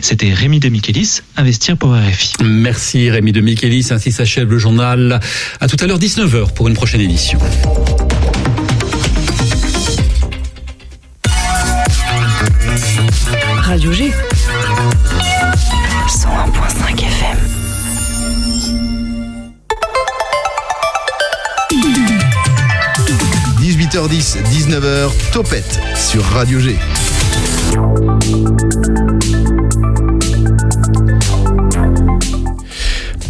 C'était Rémi de Michelis, Investir pour RFI. Merci Rémi de Michelis, ainsi s'achève le journal. À tout à l'heure 19h pour une prochaine édition. Radio G. 101.5 FM. – 18h10, 19h, Topette sur Radio G.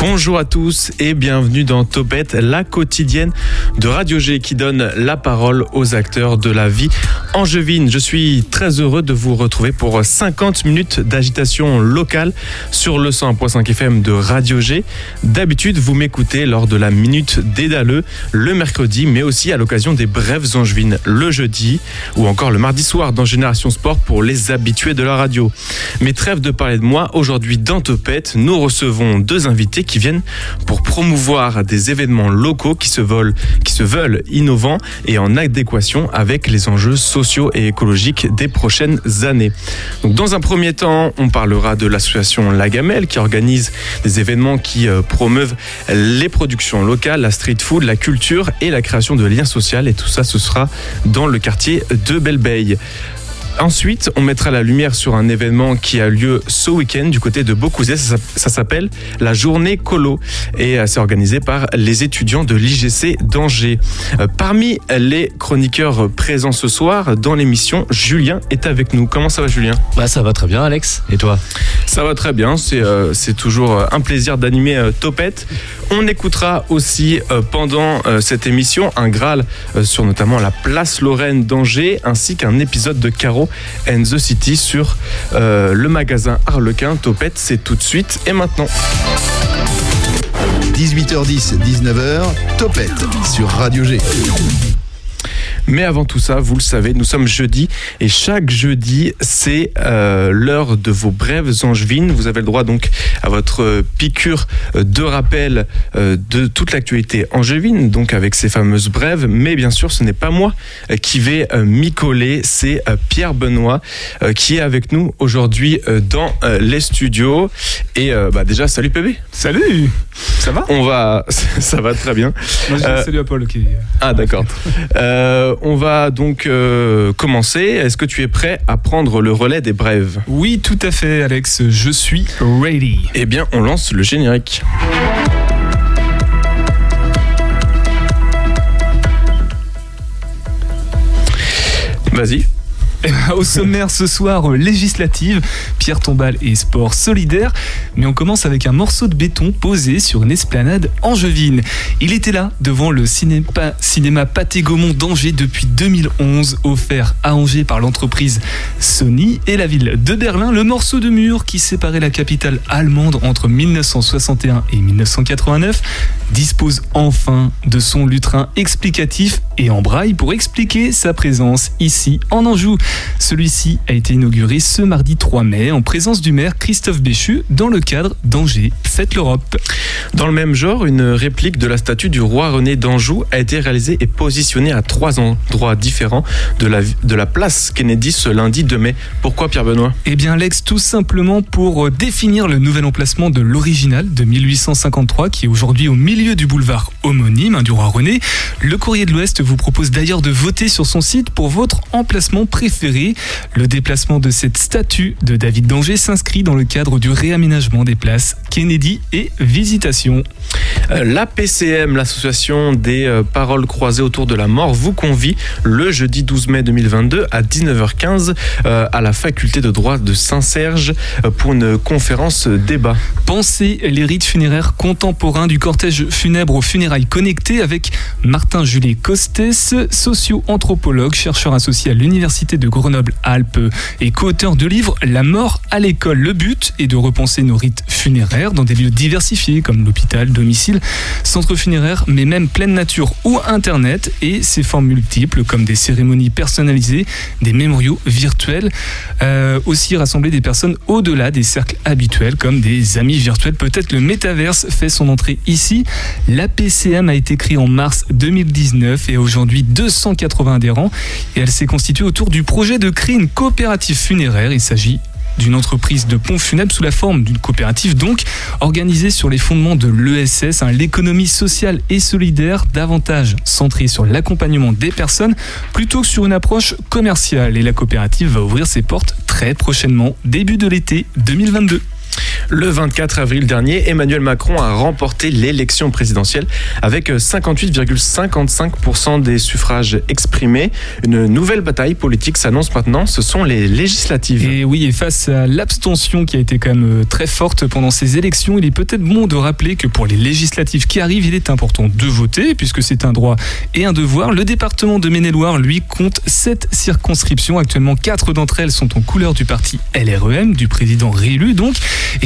Bonjour à tous et bienvenue dans Topette, la quotidienne de Radio G qui donne la parole aux acteurs de la vie angevine. Je suis très heureux de vous retrouver pour 50 minutes d'agitation locale sur le 100.5 FM de Radio G. D'habitude, vous m'écoutez lors de la minute d'Édaleux le mercredi, mais aussi à l'occasion des brèves angevines le jeudi ou encore le mardi soir dans Génération Sport pour les habitués de la radio. Mais trêve de parler de moi, aujourd'hui dans Topette, nous recevons deux invités qui viennent pour promouvoir des événements locaux qui se, qui se veulent innovants et en adéquation avec les enjeux sociaux et écologiques des prochaines années. Donc, dans un premier temps, on parlera de l'association La Gamelle qui organise des événements qui euh, promeuvent les productions locales, la street food, la culture et la création de liens sociaux. Et tout ça, ce sera dans le quartier de Belleveille. Ensuite, on mettra la lumière sur un événement qui a lieu ce week-end du côté de Beaucouzet. Ça, ça s'appelle la journée colo et euh, c'est organisé par les étudiants de l'IGC d'Angers. Euh, Parmi les chroniqueurs présents ce soir dans l'émission, Julien est avec nous. Comment ça va Julien? Bah ça va très bien Alex. Et toi? Ça va très bien. C'est euh, toujours euh, un plaisir d'animer euh, Topette. On écoutera aussi euh, pendant cette émission un Graal sur notamment la place Lorraine d'Angers ainsi qu'un épisode de Caro and the City sur euh, le magasin Harlequin. Topette, c'est tout de suite et maintenant. 18h10, 19h, Topette sur Radio G. Mais avant tout ça, vous le savez, nous sommes jeudi et chaque jeudi, c'est euh, l'heure de vos brèves angevines. Vous avez le droit donc à votre piqûre euh, de rappel euh, de toute l'actualité angevine, donc avec ces fameuses brèves. Mais bien sûr, ce n'est pas moi qui vais euh, m'y coller, c'est Pierre Benoît qui est avec nous aujourd'hui dans les studios. Et bah, déjà, salut PB. Salut Ça va? On va, ça va très bien. Moi je dis salut à Paul qui Ah d'accord. Euh, on va donc euh, commencer. Est-ce que tu es prêt à prendre le relais des brèves Oui tout à fait Alex, je suis ready. Eh bien, on lance le générique. Vas-y. Au sommaire ce soir, euh, législative, Pierre Tombal et sport solidaire. Mais on commence avec un morceau de béton posé sur une esplanade angevine. Il était là, devant le cinéma, cinéma Pathé Gaumont d'Angers depuis 2011, offert à Angers par l'entreprise Sony et la ville de Berlin. Le morceau de mur qui séparait la capitale allemande entre 1961 et 1989 dispose enfin de son lutrin explicatif et en braille pour expliquer sa présence ici en Anjou. Celui-ci a été inauguré ce mardi 3 mai en présence du maire Christophe Béchu dans le cadre d'Angers Fête l'Europe. Dans le même genre, une réplique de la statue du roi René d'Anjou a été réalisée et positionnée à trois endroits différents de la, de la place Kennedy ce lundi 2 mai. Pourquoi Pierre Benoît Eh bien Lex, tout simplement pour euh, définir le nouvel emplacement de l'original de 1853 qui est aujourd'hui au milieu du boulevard homonyme hein, du roi René. Le courrier de l'Ouest vous propose d'ailleurs de voter sur son site pour votre emplacement préféré. Le déplacement de cette statue de David d'Angers s'inscrit dans le cadre du réaménagement des places Kennedy et Visitation. Euh, La PCM, l'association des euh, paroles croisées autour de la mort, vous convie le jeudi 12 mai 2022 à 19h15 euh, à la faculté de droit de Saint-Serge pour une conférence débat. Pensez les rites funéraires contemporains du cortège funèbre aux funérailles connectées avec Martin Julie Costès, socio-anthropologue, chercheur associé à l'Université de Grenoble-Alpes et co-auteur de livre La mort à l'école. Le but est de repenser nos rites funéraires dans des lieux diversifiés comme l'hôpital, domicile, centre funéraire, mais même pleine nature ou internet et ses formes multiples comme des cérémonies personnalisées, des mémoriaux virtuels, euh, aussi rassembler des personnes au-delà des cercles habituels comme des amis virtuels. Peut-être le métaverse fait son entrée ici. La PCM a été créée en mars 2019 et aujourd'hui 280 adhérents et elle s'est constituée autour du projet de créer une coopérative funéraire. Il s'agit d'une entreprise de pompes funèbres sous la forme d'une coopérative donc organisée sur les fondements de l'ESS, hein, l'économie sociale et solidaire, davantage centrée sur l'accompagnement des personnes plutôt que sur une approche commerciale. Et la coopérative va ouvrir ses portes très prochainement, début de l'été 2022. Le 24 avril dernier, Emmanuel Macron a remporté l'élection présidentielle avec 58,55% des suffrages exprimés. Une nouvelle bataille politique s'annonce maintenant, ce sont les législatives. Et oui, et face à l'abstention qui a été quand même euh, très forte pendant ces élections, il est peut-être bon de rappeler que pour les législatives qui arrivent, il est important de voter, puisque c'est un droit et un devoir. Le département de Maine-et-Loire, lui, compte 7 circonscriptions. Actuellement, 4 d'entre elles sont en couleur du parti LREM, du président réélu donc,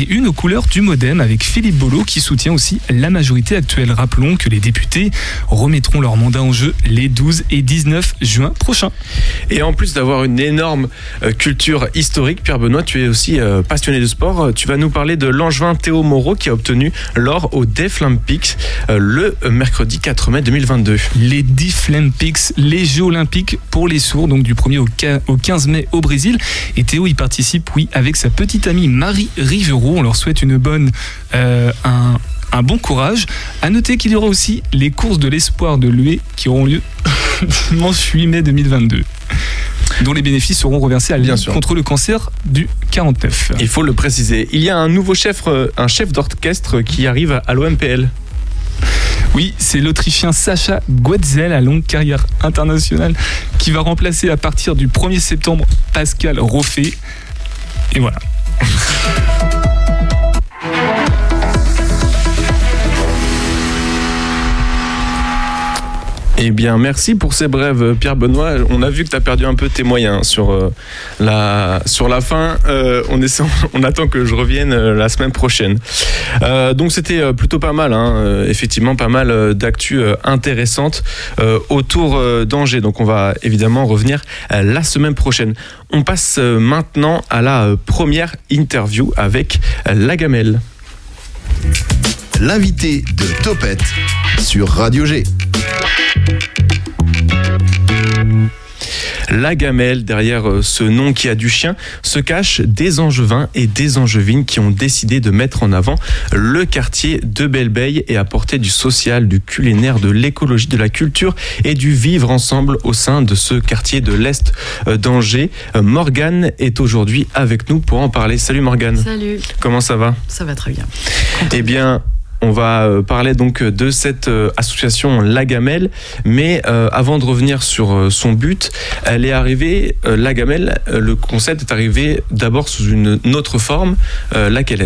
une aux couleurs du Modem avec Philippe Bolo qui soutient aussi la majorité actuelle. Rappelons que les députés remettront leur mandat en jeu les 12 et 19 juin prochains. Et en plus d'avoir une énorme euh, culture historique, Pierre Benoît, tu es aussi euh, passionné de sport. Tu vas nous parler de l'angevin Théo Moreau qui a obtenu l'or au Deaflympics euh, le mercredi 4 mai 2022. Les Deaflympics, les Jeux olympiques pour les sourds, donc du 1er au quin- au 15 mai au Brésil. Et Théo y participe, oui, avec sa petite amie Marie Rivero. On leur souhaite une bonne, euh, un, un bon courage. À noter qu'il y aura aussi les courses de l'espoir de l'UE qui auront lieu dimanche 8 mai 2022 dont les bénéfices seront reversés à sûr. contre le cancer du 49. Il faut le préciser. Il y a un nouveau chef, euh, un chef d'orchestre qui arrive à l'OMPL. Oui, c'est l'Autrichien Sacha Guetzel à longue carrière internationale qui va remplacer à partir du 1er septembre Pascal Roffet. Et voilà. Eh bien, merci pour ces brèves, euh, Pierre Benoît. On a vu que tu as perdu un peu tes moyens sur, euh, la, fin. Euh, on, attend que je revienne la semaine prochaine. Donc, c'était plutôt pas mal. hein. Effectivement, pas mal d'actu intéressantes autour d'Angers. Donc, on va évidemment revenir la semaine prochaine. On passe maintenant à la première interview avec la gamelle. L'invité de Topette sur Radio G. La gamelle, derrière euh, ce nom qui a du chien, se cachent des angevins et des angevines qui ont décidé de mettre en avant le quartier de Belleveille et apporter du social, du culinaire, de l'écologie, de la culture et du vivre ensemble au sein de ce quartier de l'Est euh, d'Angers. Euh, Morgane est aujourd'hui avec nous pour en parler. Salut Morgane, Salut, comment ça va? Ça va très bien. eh bien, on va euh, parler donc de cette euh, association La Gamelle, mais euh, avant de revenir sur euh, son but, elle est arrivée, euh, La Gamelle, euh, le concept est arrivé d'abord sous une autre forme, euh, laquelle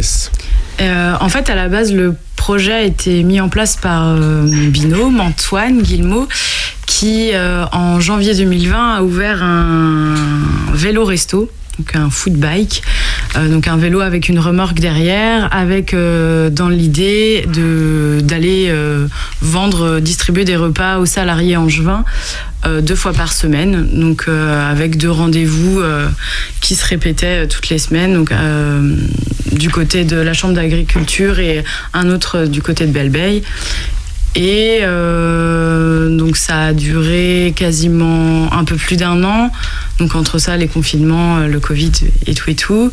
Euh, en fait, à la base, le projet a été mis en place par euh, mon binôme, Antoine Guillemot, qui, euh, en janvier 2020, a ouvert un vélo-resto. Un food bike, euh, donc un vélo avec une remorque derrière, avec euh, dans l'idée de d'aller euh, vendre, distribuer des repas aux salariés angevins euh, deux fois par semaine, donc avec deux rendez-vous qui se répétaient toutes les semaines, donc du côté de la chambre d'agriculture et un autre du côté de Belleveille. Et donc ça a duré quasiment un peu plus d'un an. Donc entre ça, les confinements, euh, le Covid et tout et tout.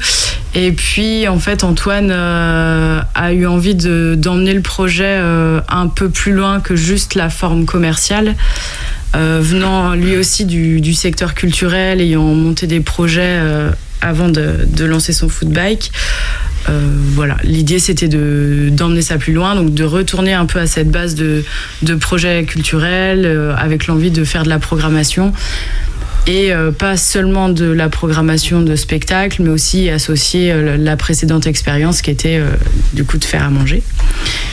Et puis en fait, Antoine euh, a eu envie de- d'emmener le projet euh, un peu plus loin que juste la forme commerciale. Venant lui aussi du, du secteur culturel, ayant monté des projets avant de, lancer son food bike. Euh, voilà, l'idée c'était de d'emmener ça plus loin, donc de retourner un peu à cette base de, de projets culturels euh, avec l'envie de faire de la programmation et euh, pas seulement de la programmation de spectacles, mais aussi associer euh, la précédente expérience qui était euh, du coup de faire à manger.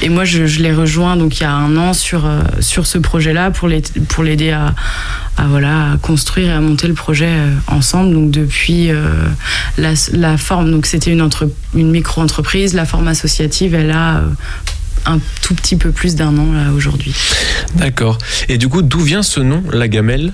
Et moi, je, l'ai rejoint donc il y a un an sur sur ce projet-là pour l'aider à, à voilà construire et à monter le projet ensemble. Donc depuis la, forme, donc c'était une une micro-entreprise, la forme associative, elle a un tout petit peu plus d'un an aujourd'hui. D'accord. Et du coup, d'où vient ce nom, La Gamelle?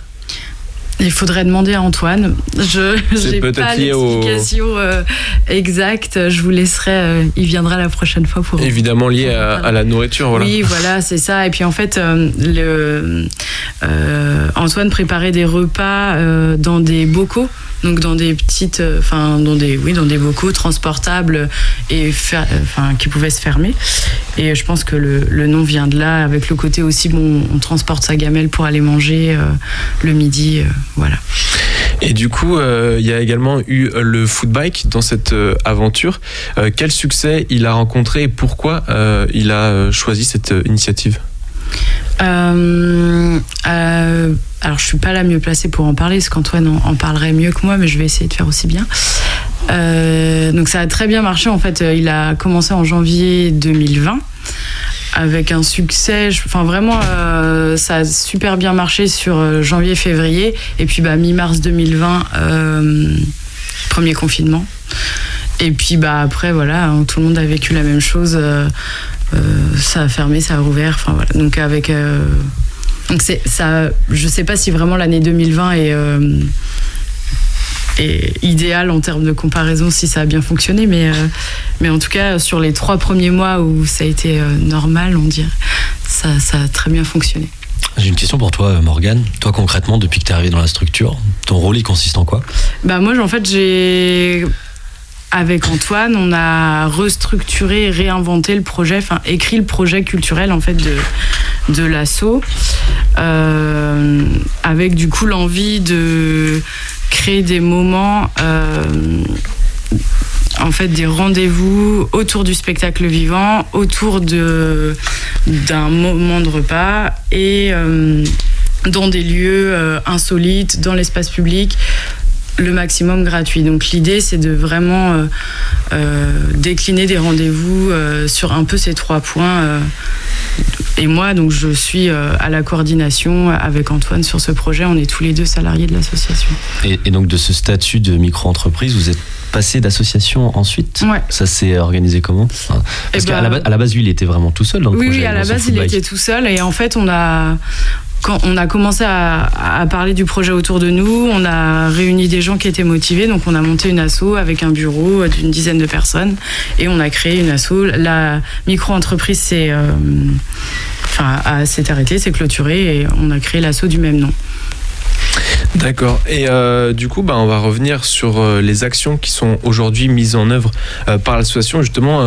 Il faudrait demander à Antoine. Je n'ai pas lié au- l'explication euh, exacte. Je vous laisserai. euh, il viendra la prochaine fois pour. Évidemment lié à, à la nourriture, voilà. Oui, voilà, c'est ça. Et puis en fait, euh, le, euh, Antoine préparait des repas euh, dans des bocaux, donc dans des petites, enfin dans des, oui, dans des bocaux transportables et fer- enfin qui pouvaient se fermer. Et je pense que le, le nom vient de là, avec le côté aussi bon, on transporte sa gamelle pour aller manger euh, le midi, euh, voilà. Et du coup, euh, il y a également eu le footbike dans cette euh, aventure. Euh, quel succès il a rencontré et pourquoi euh, il a choisi cette euh, initiative? Euh, euh, alors, je suis pas la mieux placée pour en parler, parce qu'Antoine en, en parlerait mieux que moi, mais je vais essayer de faire aussi bien. Euh, donc, ça a très bien marché. En fait, il a commencé en janvier 2020 avec un succès. Enfin, vraiment, euh, ça a super bien marché sur euh, janvier-février. Et puis, bah, mi-mars 2020, euh, premier confinement. Et puis, bah, après, voilà, hein, tout le monde a vécu la même chose. ça a fermé, ça a rouvert. Enfin, voilà. Donc, avec. donc, ça. Je sais pas si vraiment l'année 2020 est. euh, est idéal en termes de comparaison si ça a bien fonctionné mais euh, mais en tout cas sur les trois premiers mois où ça a été euh, normal on dirait ça, ça a très bien fonctionné J'ai une question pour toi, Morgane. Toi, concrètement, depuis que tu es arrivé dans la structure, ton rôle, il consiste en quoi? Bah moi, en fait, j'ai avec Antoine, on a restructuré, réinventé le projet, enfin écrit le projet culturel en fait de de l'assaut, euh, avec du coup l'envie de créer des moments. euh, en fait, des rendez-vous autour du spectacle vivant, autour d'un moment de repas et euh, dans des lieux insolites, dans l'espace public, le maximum gratuit. Donc l'idée, c'est de vraiment euh, euh, décliner des rendez-vous euh, sur un peu ces trois points. et moi, donc, je suis à la coordination avec Antoine sur ce projet. On est tous les deux salariés de l'association. et, et donc, de ce statut de micro-entreprise, vous êtes passé d'association ensuite? Ouais. Ça s'est organisé comment? Enfin, Parce Eh qu'à ben- la, base- à la base, lui, il était vraiment tout seul dans le Oui, projet. oui, à la base, il était tout seul. Et en fait, on a, quand on a commencé à, parler du projet autour de nous, on a réuni des gens qui étaient motivés. Donc, on a monté une asso avec un bureau d'une dizaine de personnes. Et on a créé une asso. La micro-entreprise s'est euh, arrêtée, s'est clôturée. Et on a créé l'asso du même nom. D'accord. Et euh, du coup, bah, on va revenir sur euh, les actions qui sont aujourd'hui mises en œuvre euh, par l'association. Justement,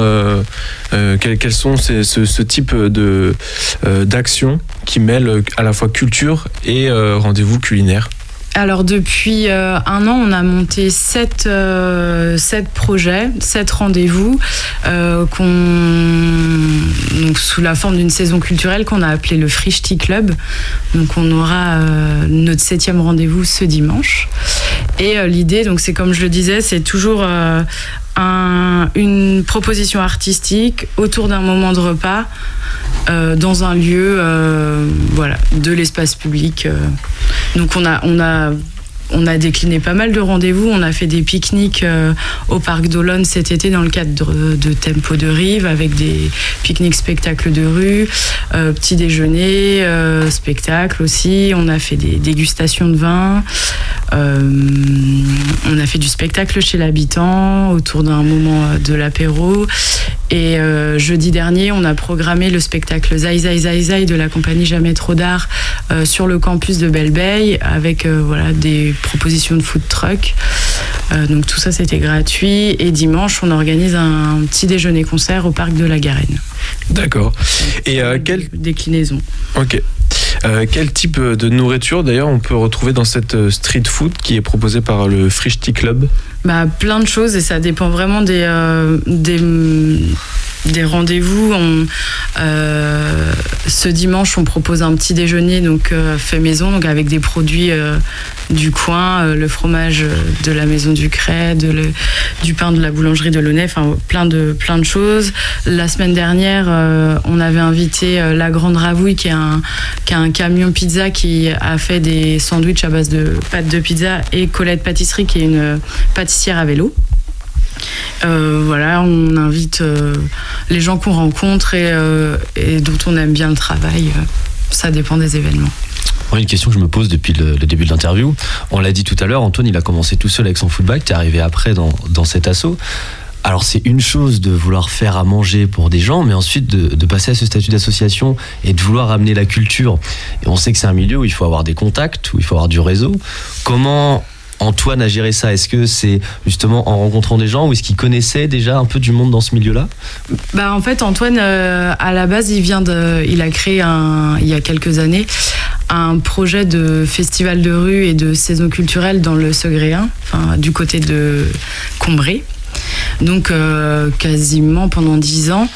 quels, sont ce, type de d'actions qui mêlent à la fois culture et rendez-vous culinaire? Alors depuis euh, un an, on a monté sept, euh, projets, sept rendez-vous euh, sous la forme d'une saison culturelle qu'on a appelé le Frichti Club. Donc on aura notre septième rendez-vous ce dimanche. Et euh, l'idée, donc c'est comme je le disais, c'est toujours euh, un- une proposition artistique autour d'un moment de repas euh, dans un lieu, voilà, de l'espace public. Donc on a, on a, on a décliné pas mal de rendez-vous. On a fait des pique-niques euh, au parc d'Olonne cet été dans le cadre de, Tempo de Rive avec des pique-niques spectacles de rue, euh, petit déjeuner, euh, spectacle aussi. On a fait des dégustations de vin. On a fait du spectacle chez l'habitant autour d'un moment de l'apéro. Et euh, jeudi dernier, on a programmé le spectacle Zai Zai Zai Zai de la compagnie Jamais Trop d'Art euh, sur le campus de Belle avec euh, voilà, des propositions de food truck. Donc tout ça, c'était gratuit. Et dimanche, on organise un petit déjeuner-concert au parc de la Garenne. D'accord. Et euh, quel, Déclinaison. ok. Euh, quel type de nourriture d'ailleurs on peut retrouver dans cette euh, street food qui est proposée par le Frichti Club? Bah, plein de choses et ça dépend vraiment euh, des, des rendez-vous. On, euh, ce dimanche, on propose un petit déjeuner donc euh, fait maison, donc avec des produits euh, du coin, le fromage de la maison du Cray, de le- du pain de la boulangerie de Launay, enfin plein de plein de choses. La semaine dernière, on avait invité la Grande Ravouille, qui est un a un camion pizza qui a fait des sandwichs à base de pâtes de pizza et Colette Pâtisserie, qui est une pâtissière à vélo. Euh, voilà, on invite euh, les gens qu'on rencontre et, euh, et dont on aime bien le travail. ça dépend des événements. Moi, une question que je me pose depuis le, début de l'interview. On l'a dit tout à l'heure, Antoine, il a commencé tout seul avec son football. T'es arrivé après dans, dans cet assaut. Alors c'est une chose de vouloir faire à manger pour des gens, mais ensuite de, de passer à ce statut d'association et de vouloir amener la culture. Et on sait que c'est un milieu où il faut avoir des contacts, où il faut avoir du réseau. Comment Antoine a géré ça Est-ce que c'est justement en rencontrant des gens ou est-ce qu'il connaissait déjà un peu du monde dans ce milieu-là Bah en fait Antoine euh, à la base il vient de il a créé il y a quelques années un projet de festival de rue et de saison culturelle dans le Segréen, enfin du côté de Combray. Donc euh, quasiment pendant dix ans.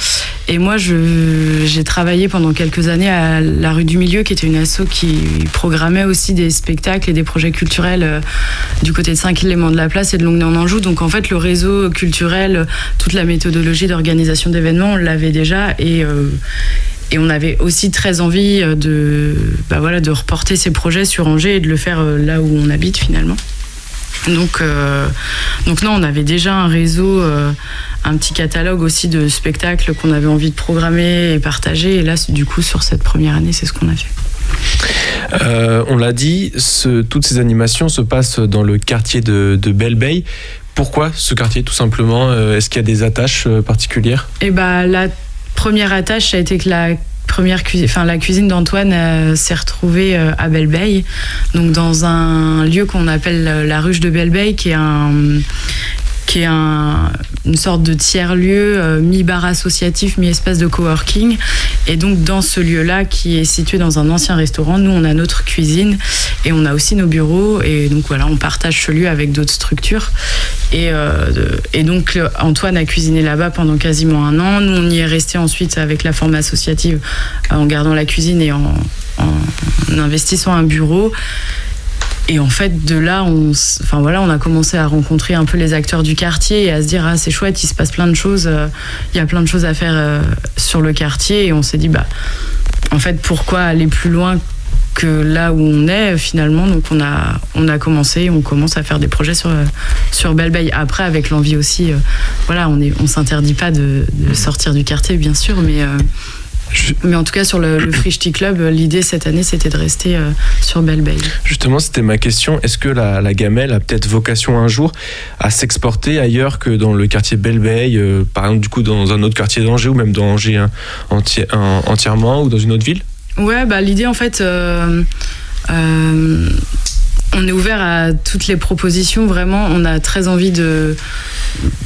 Et moi, j'ai travaillé pendant quelques années à la rue du Milieu, qui était une asso qui programmait aussi des spectacles et des projets culturels euh, du côté de Saint-Clément de la Place et de Longuenay-en-Anjou. Donc en fait, le réseau culturel, toute la méthodologie d'organisation d'événements, on l'avait déjà et euh, on avait aussi très envie de, bah voilà, de reporter ces projets sur Angers et de le faire là où on habite finalement. Donc, euh, donc non, on avait déjà un réseau, euh, un petit catalogue aussi de spectacles qu'on avait envie de programmer et partager. Et là, du coup, sur cette première année, c'est ce qu'on a fait. Euh, on l'a dit, ce- toutes ces animations se passent dans le quartier de, de Belle Bay. Pourquoi ce quartier tout simplement? Euh, Est-ce qu'il y a des attaches particulières? Et bah la première attache, ça a été que la la cuisine d'Antoine euh, s'est retrouvée euh, à Belleveille, donc dans un lieu qu'on appelle euh, la ruche de Belleveille, qui est un qui est un- une sorte de tiers-lieu, euh, mi-bar associatif, mi-espace de coworking. Et donc, dans ce lieu-là, qui est situé dans un ancien restaurant, nous, on a notre cuisine et on a aussi nos bureaux. Et donc, voilà, on partage ce lieu avec d'autres structures. Et, euh, donc, Antoine a cuisiné là-bas pendant quasiment un an. Nous, on y est resté ensuite avec la forme associative euh, en gardant la cuisine et en investissant un bureau. Et en fait, de là, on, enfin voilà, on a commencé à rencontrer un peu les acteurs du quartier et à se dire ah c'est chouette, il se passe plein de choses, euh, il y a plein de choses à faire euh, sur le quartier et on s'est dit bah en fait pourquoi aller plus loin que là où on est finalement? Donc on a on a commencé, on commence à faire des projets sur euh, sur Belle. Après avec l'envie aussi, voilà, on est on s'interdit pas de, sortir du quartier bien sûr, mais mais en tout cas sur le, le Frishti Club, euh, l'idée cette année c'était de rester euh, sur Belle Bay. Justement, c'était ma question. Est-ce que la, la gamelle a peut-être vocation un jour à s'exporter ailleurs que dans le quartier Belle Bay, euh, par exemple du coup dans un autre quartier d'Angers ou même dans Angers hein, un- entièrement ou dans une autre ville? Ouais, bah l'idée en fait, euh, on est ouvert à toutes les propositions. Vraiment, on a très envie de,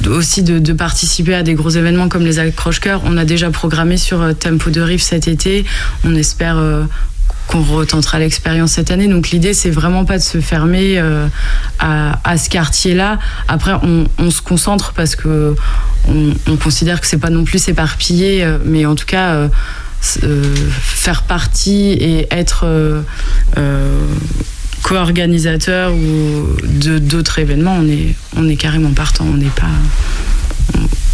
aussi de, participer à des gros événements comme les accroche-cœurs. On a déjà programmé sur euh, Tempo de Rive cet été. On espère. euh, qu'on retentera l'expérience cette année. Donc l'idée, c'est vraiment pas de se fermer euh, à, ce quartier-là. Après, on, se concentre parce que on, on considère que c'est pas non plus s'éparpiller, euh, mais en tout cas, faire partie et être co-organisateur ou de d'autres événements, on est, on est carrément partant. On n'est pas,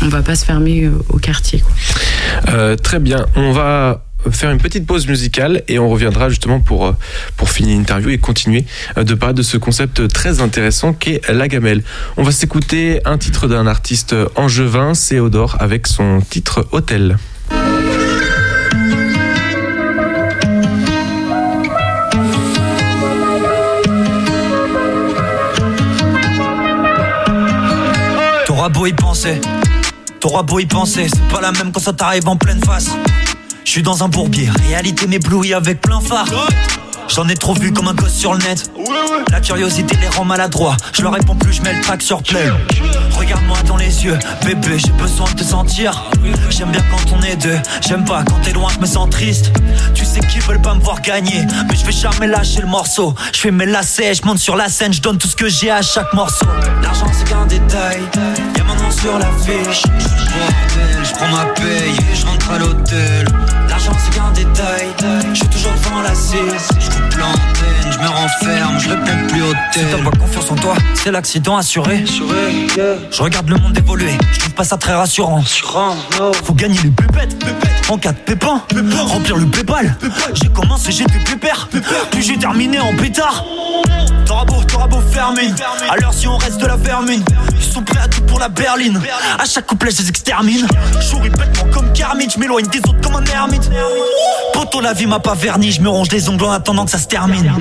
on, va pas se fermer au quartier. Quoi. Euh, Très bien. On va faire une petite pause musicale et on reviendra justement pour, euh, pour finir l'interview et continuer euh, de parler de ce concept très intéressant qu'est la gamelle. On va s'écouter un titre d'un artiste angevin, Céodore, avec son titre Hôtel. Beau y penser, t'auras beau y penser, c'est pas la même quand ça t'arrive en pleine face. Je suis dans un bourbier, réalité m'éblouit avec plein phare. J'en ai trop vu comme un gosse sur le net. La curiosité les rend maladroits. Je leur réponds plus, je mets le track sur play. Regarde-moi dans les yeux, bébé, j'ai besoin de te sentir. J'aime bien quand on est deux, j'aime pas quand t'es loin, je me sens triste. Tu sais qu'ils veulent pas me voir gagner, mais je vais jamais lâcher le morceau. Je fais mes lacets, je monte sur la scène, je donne tout ce que j'ai à chaque morceau. L'argent c'est qu'un détail, y'a mon nom sur le bordel, je prends ma paye et je rentre à l'hôtel. L'argent c'est qu'un détail, je suis toujours devant la cise. Je coupe l'antenne, je me renferme, je réponds plus au tel. Si t'as pas confiance en toi, c'est l'accident assuré. Je regarde le monde évoluer, je trouve pas ça très rassurant. Faut gagner les pépettes, en cas de pépin, remplir le pépal. J'ai commencé, j'ai du pépère, puis j'ai terminé en pétard. T'auras beau, t'auras beau fermer, alors si on reste de la vermine, ils sont prêts à tout pour la berline. À chaque couplet, je les extermine. Je répète comme Kermit, je m'éloigne des autres comme un ermite. Poto, la vie m'a pas verni, je me ronge les ongles en attendant que ça se termine.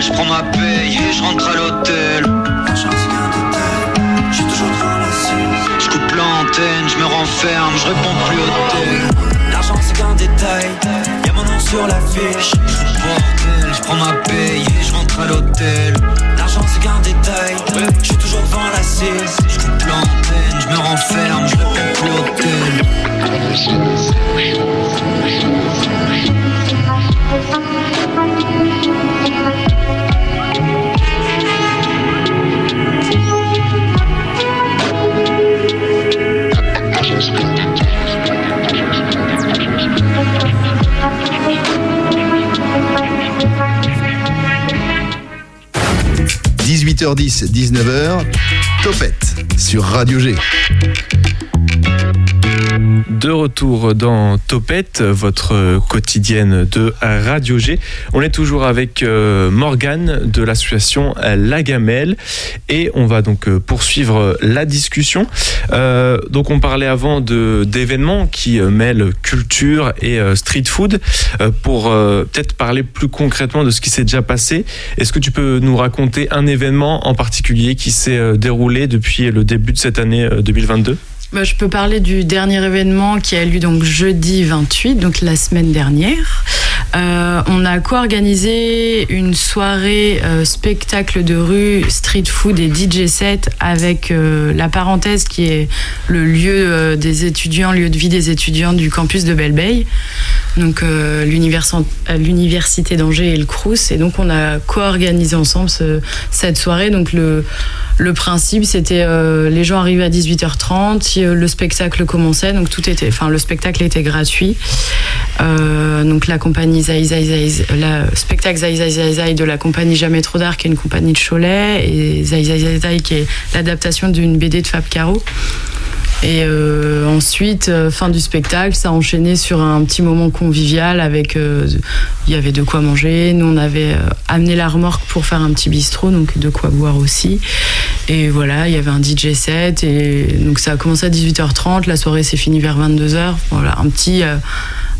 je prends ma paye et je rentre à l'hôtel. Je coupe l'antenne, je me renferme, je réponds plus au tel. L'argent c'est qu'un détail, y'a mon nom sur l'affiche. Bordel, je prends ma paye et je rentre à l'hôtel. Je suis toujours devant la cise. Je coupe l'antenne, je me renferme, je réponds plus. 18h10, 19h, Topette sur Radio G. De retour dans Topette, votre quotidienne de Radio G. On est toujours avec euh, Morgane de l'association La Gamelle et on va donc euh, poursuivre la discussion. Euh, donc on parlait avant d'événements qui mêlent culture et street food. Pour peut-être parler plus concrètement de ce qui s'est déjà passé, est-ce que tu peux nous raconter un événement en particulier qui s'est déroulé depuis le début de cette année euh, 2022 Bah, je peux parler du dernier événement qui a lieu donc jeudi 28, donc la semaine dernière. Euh, on a co-organisé une soirée euh, spectacle de rue, street food et DJ set avec euh, la parenthèse qui est le lieu des étudiants, lieu de vie des étudiants du campus de Belle-Bay, donc euh, l'univers- l'université d'Angers et le Crous. Et donc on a co-organisé ensemble ce- cette soirée. Donc le, principe c'était euh, les gens arrivaient à 18h30, si, euh, le spectacle commençait, donc tout était, enfin le spectacle était gratuit. Euh, donc la compagnie Zai Zai Zai, le spectacle Zai Zai Zai Zai de la compagnie Jamais Trop d'Art, qui est une compagnie de Cholet, et Zai Zai Zai Zai, qui est l'adaptation d'une BD de Fab Caro. Et euh, ensuite, euh, fin du spectacle, ça a enchaîné sur un petit moment convivial avec. euh, Il y avait de quoi manger. Nous, on avait amené la remorque pour faire un petit bistrot, donc de quoi boire aussi. Et voilà, il y avait un DJ set. Et donc ça a commencé à 18h30. La soirée s'est finie vers 22h. Voilà, un petit.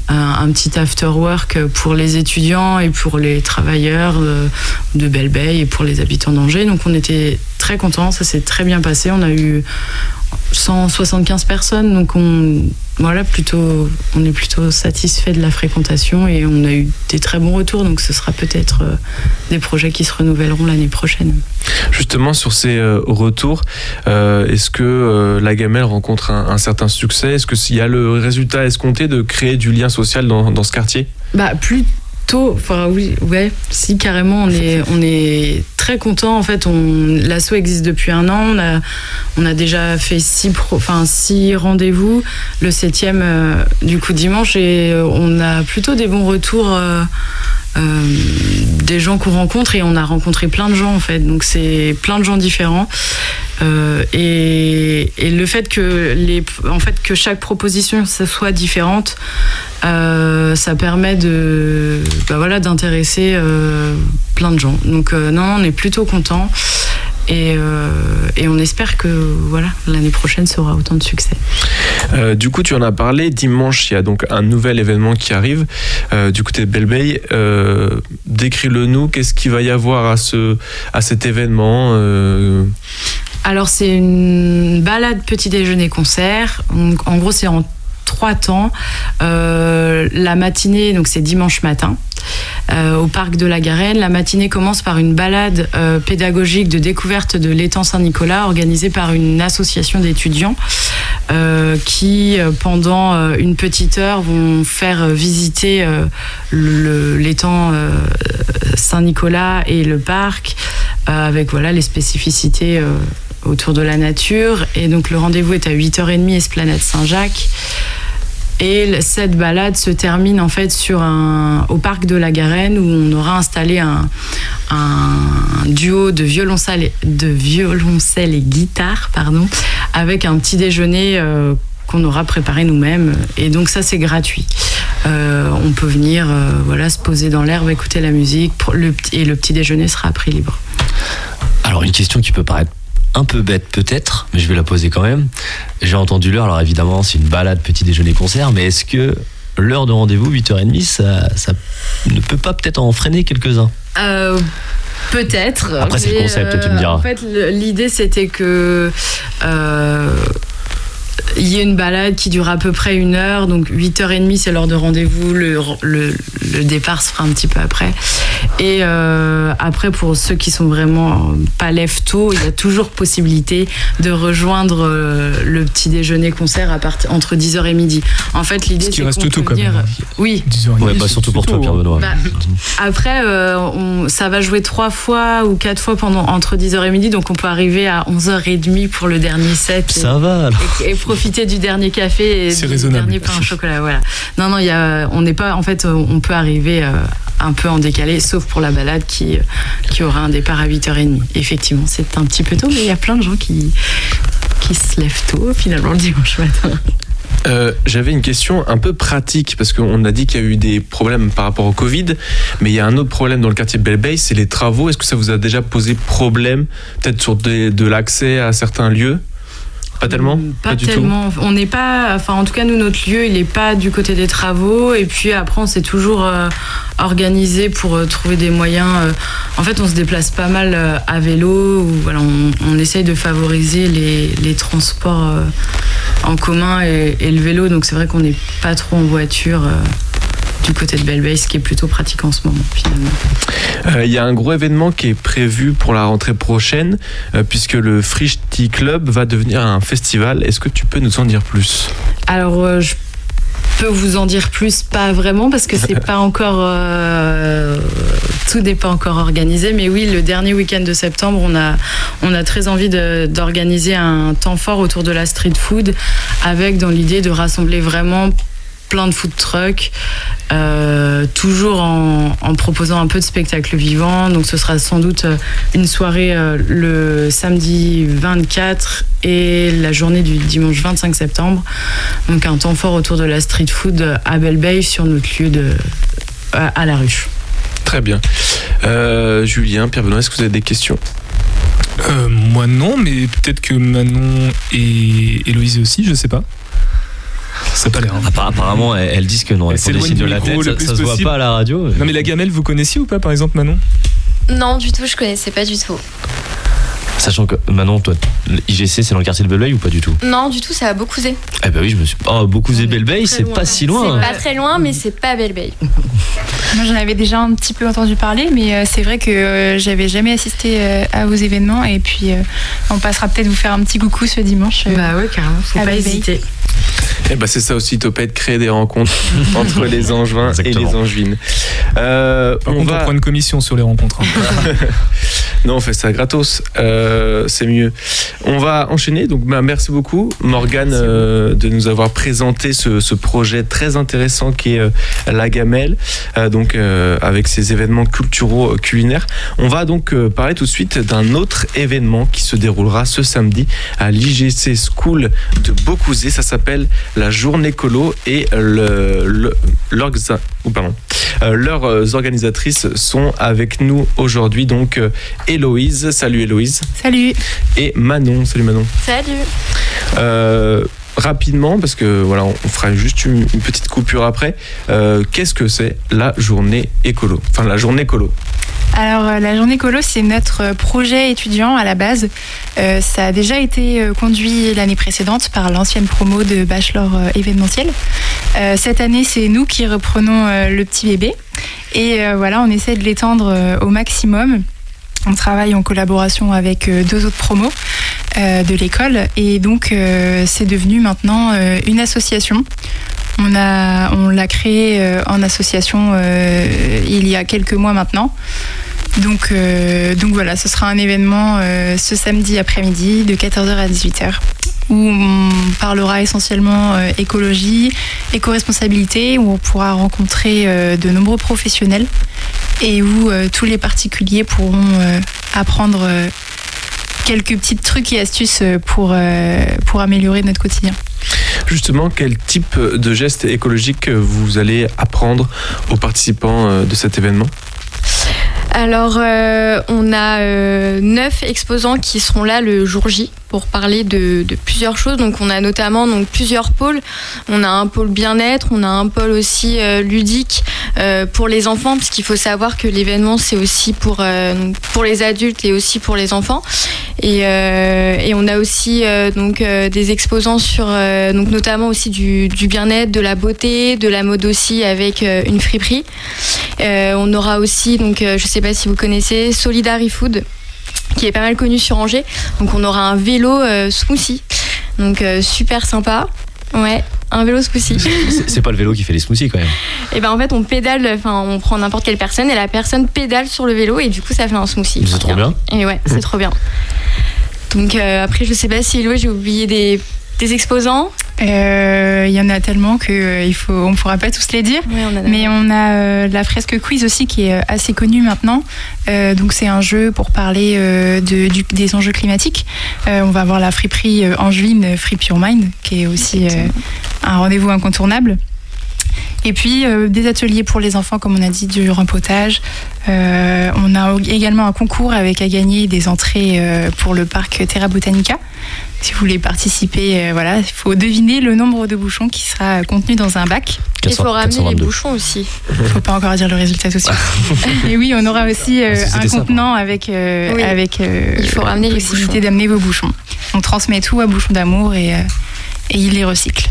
Un, petit after work pour les étudiants et pour les travailleurs euh, de Belle et pour les habitants d'Angers. Donc on était très contents, ça s'est très bien passé. On a eu 175 personnes, voilà, plutôt, on est plutôt satisfait de la fréquentation et on a eu des très bons retours. Donc ce sera peut-être euh, des projets qui se renouvelleront l'année prochaine. Justement, sur ces euh, retours, euh, est-ce que euh, la gamelle rencontre un, un certain succès? Est-ce qu'il y a le résultat escompté de créer du lien social dans, dans ce quartier? Bah oui, si carrément, on est, très content. En fait, l'asso existe depuis un an. On a, déjà fait six, rendez-vous. Le septième, euh, du coup dimanche, et euh, on a plutôt des bons retours. euh, des gens qu'on rencontre et on a rencontré plein de gens en fait donc c'est plein de gens différents Euh, et, le fait que les en fait que chaque proposition soit différente euh, ça permet de bah voilà d'intéresser euh, plein de gens donc non on est plutôt content et, on espère que voilà l'année prochaine sera autant de succès du coup, tu en as parlé. Dimanche, il y a donc un nouvel événement qui arrive du côté de. Euh, Décris-le nous. Qu'est-ce qu'il va y avoir à, ce, à cet événement Alors c'est une balade petit déjeuner concert. En gros c'est en trois temps. Euh, la matinée donc c'est dimanche matin. euh, au parc de la Garenne. La matinée commence par une balade euh, pédagogique de découverte de l'étang Saint-Nicolas organisée par une association d'étudiants qui, pendant une petite heure, vont faire visiter l'étang Saint-Nicolas et le parc avec voilà, les spécificités autour de la nature. Et donc le rendez-vous est à 8h30 Esplanade Saint-Jacques. Et cette balade se termine en fait sur un, au parc de la Garenne où on aura installé un, duo de violoncelle, et- de violoncelle et guitare, pardon, avec un petit déjeuner euh, qu'on aura préparé nous-mêmes. Et donc ça c'est gratuit. Euh, on peut venir euh, voilà, se poser dans l'herbe, écouter la musique, et le petit déjeuner sera à prix libre. Alors une question qui peut paraître un peu bête peut-être, mais je vais la poser quand même. J'ai entendu l'heure, alors évidemment c'est une balade petit déjeuner concert, mais est-ce que l'heure de rendez-vous 8h30 ça, ça ne peut pas peut-être en freiner quelques-uns? Euh, Peut-être. Après, c'est le concept, tu me diras. En fait, l'idée, c'était que. euh, il y ait une balade qui dure à peu près une heure, donc 8h30 c'est l'heure de rendez-vous, le, le, le départ se fera un petit peu après. Et euh, après pour ceux qui sont vraiment pas lève tôt, il y a toujours possibilité de rejoindre euh, le petit déjeuner concert à partir entre 10h et midi. En fait l'idée Ce qui c'est reste peut quand même. venir- Oui. 10h30, Ouais, bah c'est surtout pour toi, tôt, Pierre hein. Benoît. Bah, après, euh, on- ça va jouer trois fois ou quatre fois pendant entre 10h et midi, donc on peut arriver à 11h30 pour le dernier set. et- Ça va alors. et, et profiter du dernier café et du raisonnable. dernier pain au chocolat. Voilà. Non, non, il y a, on n'est pas. En fait, on peut arriver euh, un peu en décalé, sauf pour la balade qui, qui aura un départ à 8h30. Effectivement, c'est un petit peu tôt, mais il y a plein de gens qui, qui se lèvent tôt finalement le dimanche matin. Euh, J'avais une question un peu pratique parce qu'on a dit qu'il y a eu des problèmes par rapport au Covid, mais il y a un autre problème dans le quartier Belle Bay, c'est les travaux. Est-ce que ça vous a déjà posé problème, peut-être sur des- de l'accès à certains lieux? Pas tellement Pas, du tellement. On n'est pas. Enfin, en tout cas, nous, notre lieu, il n'est pas du côté des travaux. Et puis après, on s'est toujours euh, organisé pour euh, trouver des moyens. euh, en fait, on se déplace pas mal à vélo. Ou, voilà, on, on essaye de favoriser les, les transports en commun et, et le vélo. Donc, c'est vrai qu'on n'est pas trop en voiture. Du côté de Belle Bay, ce qui est plutôt pratique en ce moment, finalement. Euh, Il y a un gros événement qui est prévu pour la rentrée prochaine, euh, puisque le Frischti Club va devenir un festival. Est-ce que tu peux nous en dire plus? Alors, euh, je peux vous en dire plus, pas vraiment, parce que c'est pas encore. euh, tout n'est pas encore organisé. Mais oui, le dernier week-end de septembre, on a, on a très envie d'organiser un temps fort autour de la street food, avec dans l'idée de rassembler vraiment plein de food trucks, euh, toujours en, en proposant un peu de spectacle vivant. Donc ce sera sans doute euh, une soirée euh, le samedi 24 et la journée du dimanche 25 septembre. Donc un temps fort autour de la street food à Belle Bay sur notre lieu de, à, à la ruche. Très bien. Euh, Julien, Pierre Benoît, est-ce que vous avez des questions? Euh, moi non, mais peut-être que Manon et Héloïse aussi, je sais pas. Ça a pas l'air. hein. Apparemment, elles, elles disent que non. Elles Elle font des s'éloigne signes de la tête. Ça, ça se voit pas à la radio. Non mais la gamelle, vous connaissiez ou pas par exemple Manon? Non, du tout, je connaissais pas du tout. Sachant que Manon, toi, l'IGC, c'est dans le quartier de Belleuil ou pas du tout? Non, du tout, c'est à Beaucouzé. Eh ben oui, je me suis. Oh, Belleuil, très c'est pas si C'est loin. hein. pas très loin, mais c'est pas Belle Bay. Moi, j'en avais déjà un petit peu entendu parler, mais euh, c'est vrai que euh, j'avais jamais assisté euh, à vos événements. Et puis, on passera peut-être vous faire un petit coucou ce dimanche. Bah ouais, carrément, faut pas hésiter. Eh ben c'est ça aussi, Topette, créer des rencontres entre les Angevins et les Angevines. Euh, on contre, va... on prend une commission sur les rencontres. Non, on fait ça gratos. Euh, c'est mieux. On va enchaîner. Donc, bah, merci beaucoup, Morgane, euh, de nous avoir présenté ce, ce projet très intéressant qui est euh, la Gamelle, euh, donc euh, avec ces événements culturaux euh, culinaires. On va donc euh, parler tout de suite d'un autre événement qui se déroulera ce samedi à l'IGC School de Beaucouzé. Ça s'appelle la Journée Colo et le, le- oh, pardon. Euh, leurs euh, organisatrices sont avec nous aujourd'hui. Donc, euh, Héloïse, salut Héloïse, Salut et Manon, salut Manon. Salut Euh, rapidement, parce que voilà, on fera juste une, petite coupure après. euh, Qu'est-ce que c'est la journée écolo? Enfin, la journée écolo. Alors, euh, la journée colo, c'est notre projet étudiant à la base. Euh, ça a déjà été conduit l'année précédente par l'ancienne promo de Bachelor événementiel. Cette année, c'est nous qui reprenons le petit bébé. Et voilà, on essaie de l'étendre au maximum. On travaille en collaboration avec euh, deux autres promos euh, de l'école. Et donc, euh, c'est devenu maintenant une association. On a, on l'a créé en association il y a quelques mois maintenant. Donc, donc voilà, ce sera un événement ce samedi après-midi de 14h à 18h où on parlera essentiellement euh, écologie, éco-responsabilité, où on pourra rencontrer euh, de nombreux professionnels et où euh, tous les particuliers pourront apprendre quelques petits trucs et astuces pour, pour améliorer notre quotidien. Justement, quel type de gestes écologiques vous allez apprendre aux participants de cet événement? Alors, euh, on a euh, neuf exposants qui seront là le jour J pour parler de, plusieurs choses. Donc, on a notamment donc, plusieurs pôles. On a un pôle bien-être, on a un pôle aussi euh, ludique pour les enfants, puisqu'il faut savoir que l'événement, c'est aussi pour, pour les adultes et aussi pour les enfants. Et, on a aussi donc, des exposants sur, donc, notamment aussi du, bien-être, de la beauté, de la mode aussi avec une friperie. On aura aussi, donc, je sais pas si vous connaissez, Solidary Food qui est pas mal connu sur Angers. Donc on aura un vélo euh, smoothie. Donc euh, super sympa. Ouais, un vélo smoothie. C'est pas le vélo qui fait les smoothies quand même. et ben en fait on pédale, enfin on prend n'importe quelle personne et la personne pédale sur le vélo et du coup ça fait un smoothie. C'est trop bien. Et ouais, c'est trop bien. Donc euh, après je sais pas si Eloé j'ai oublié des, des exposants. Euh, Il y en a tellement que euh, faut, on pourra pas tous les dire. Ouais, on Mais on a euh, la fresque quiz aussi qui est euh, assez connue maintenant. Euh, donc c'est un jeu pour parler euh, de, du- des enjeux climatiques. Euh, on va avoir la friperie euh, angevine euh, Free Your Mind qui est aussi euh, un rendez-vous incontournable. Et puis euh, des ateliers pour les enfants, comme on a dit, du rempotage. Euh, on a également un concours avec à gagner des entrées euh, pour le parc Terra Botanica. Si vous voulez participer, euh, voilà, il faut deviner le nombre de bouchons qui sera contenu dans un bac. Il faut ramener les bouchons aussi. Faut pas encore dire le résultat tout de suite. Et oui, on aura aussi euh, Ah, un ça, contenant avec, euh, Oui. avec euh, Il faut ramener les possibilité d'amener vos bouchons. On transmet tout à Bouchon d'amour et, euh, et il les recycle.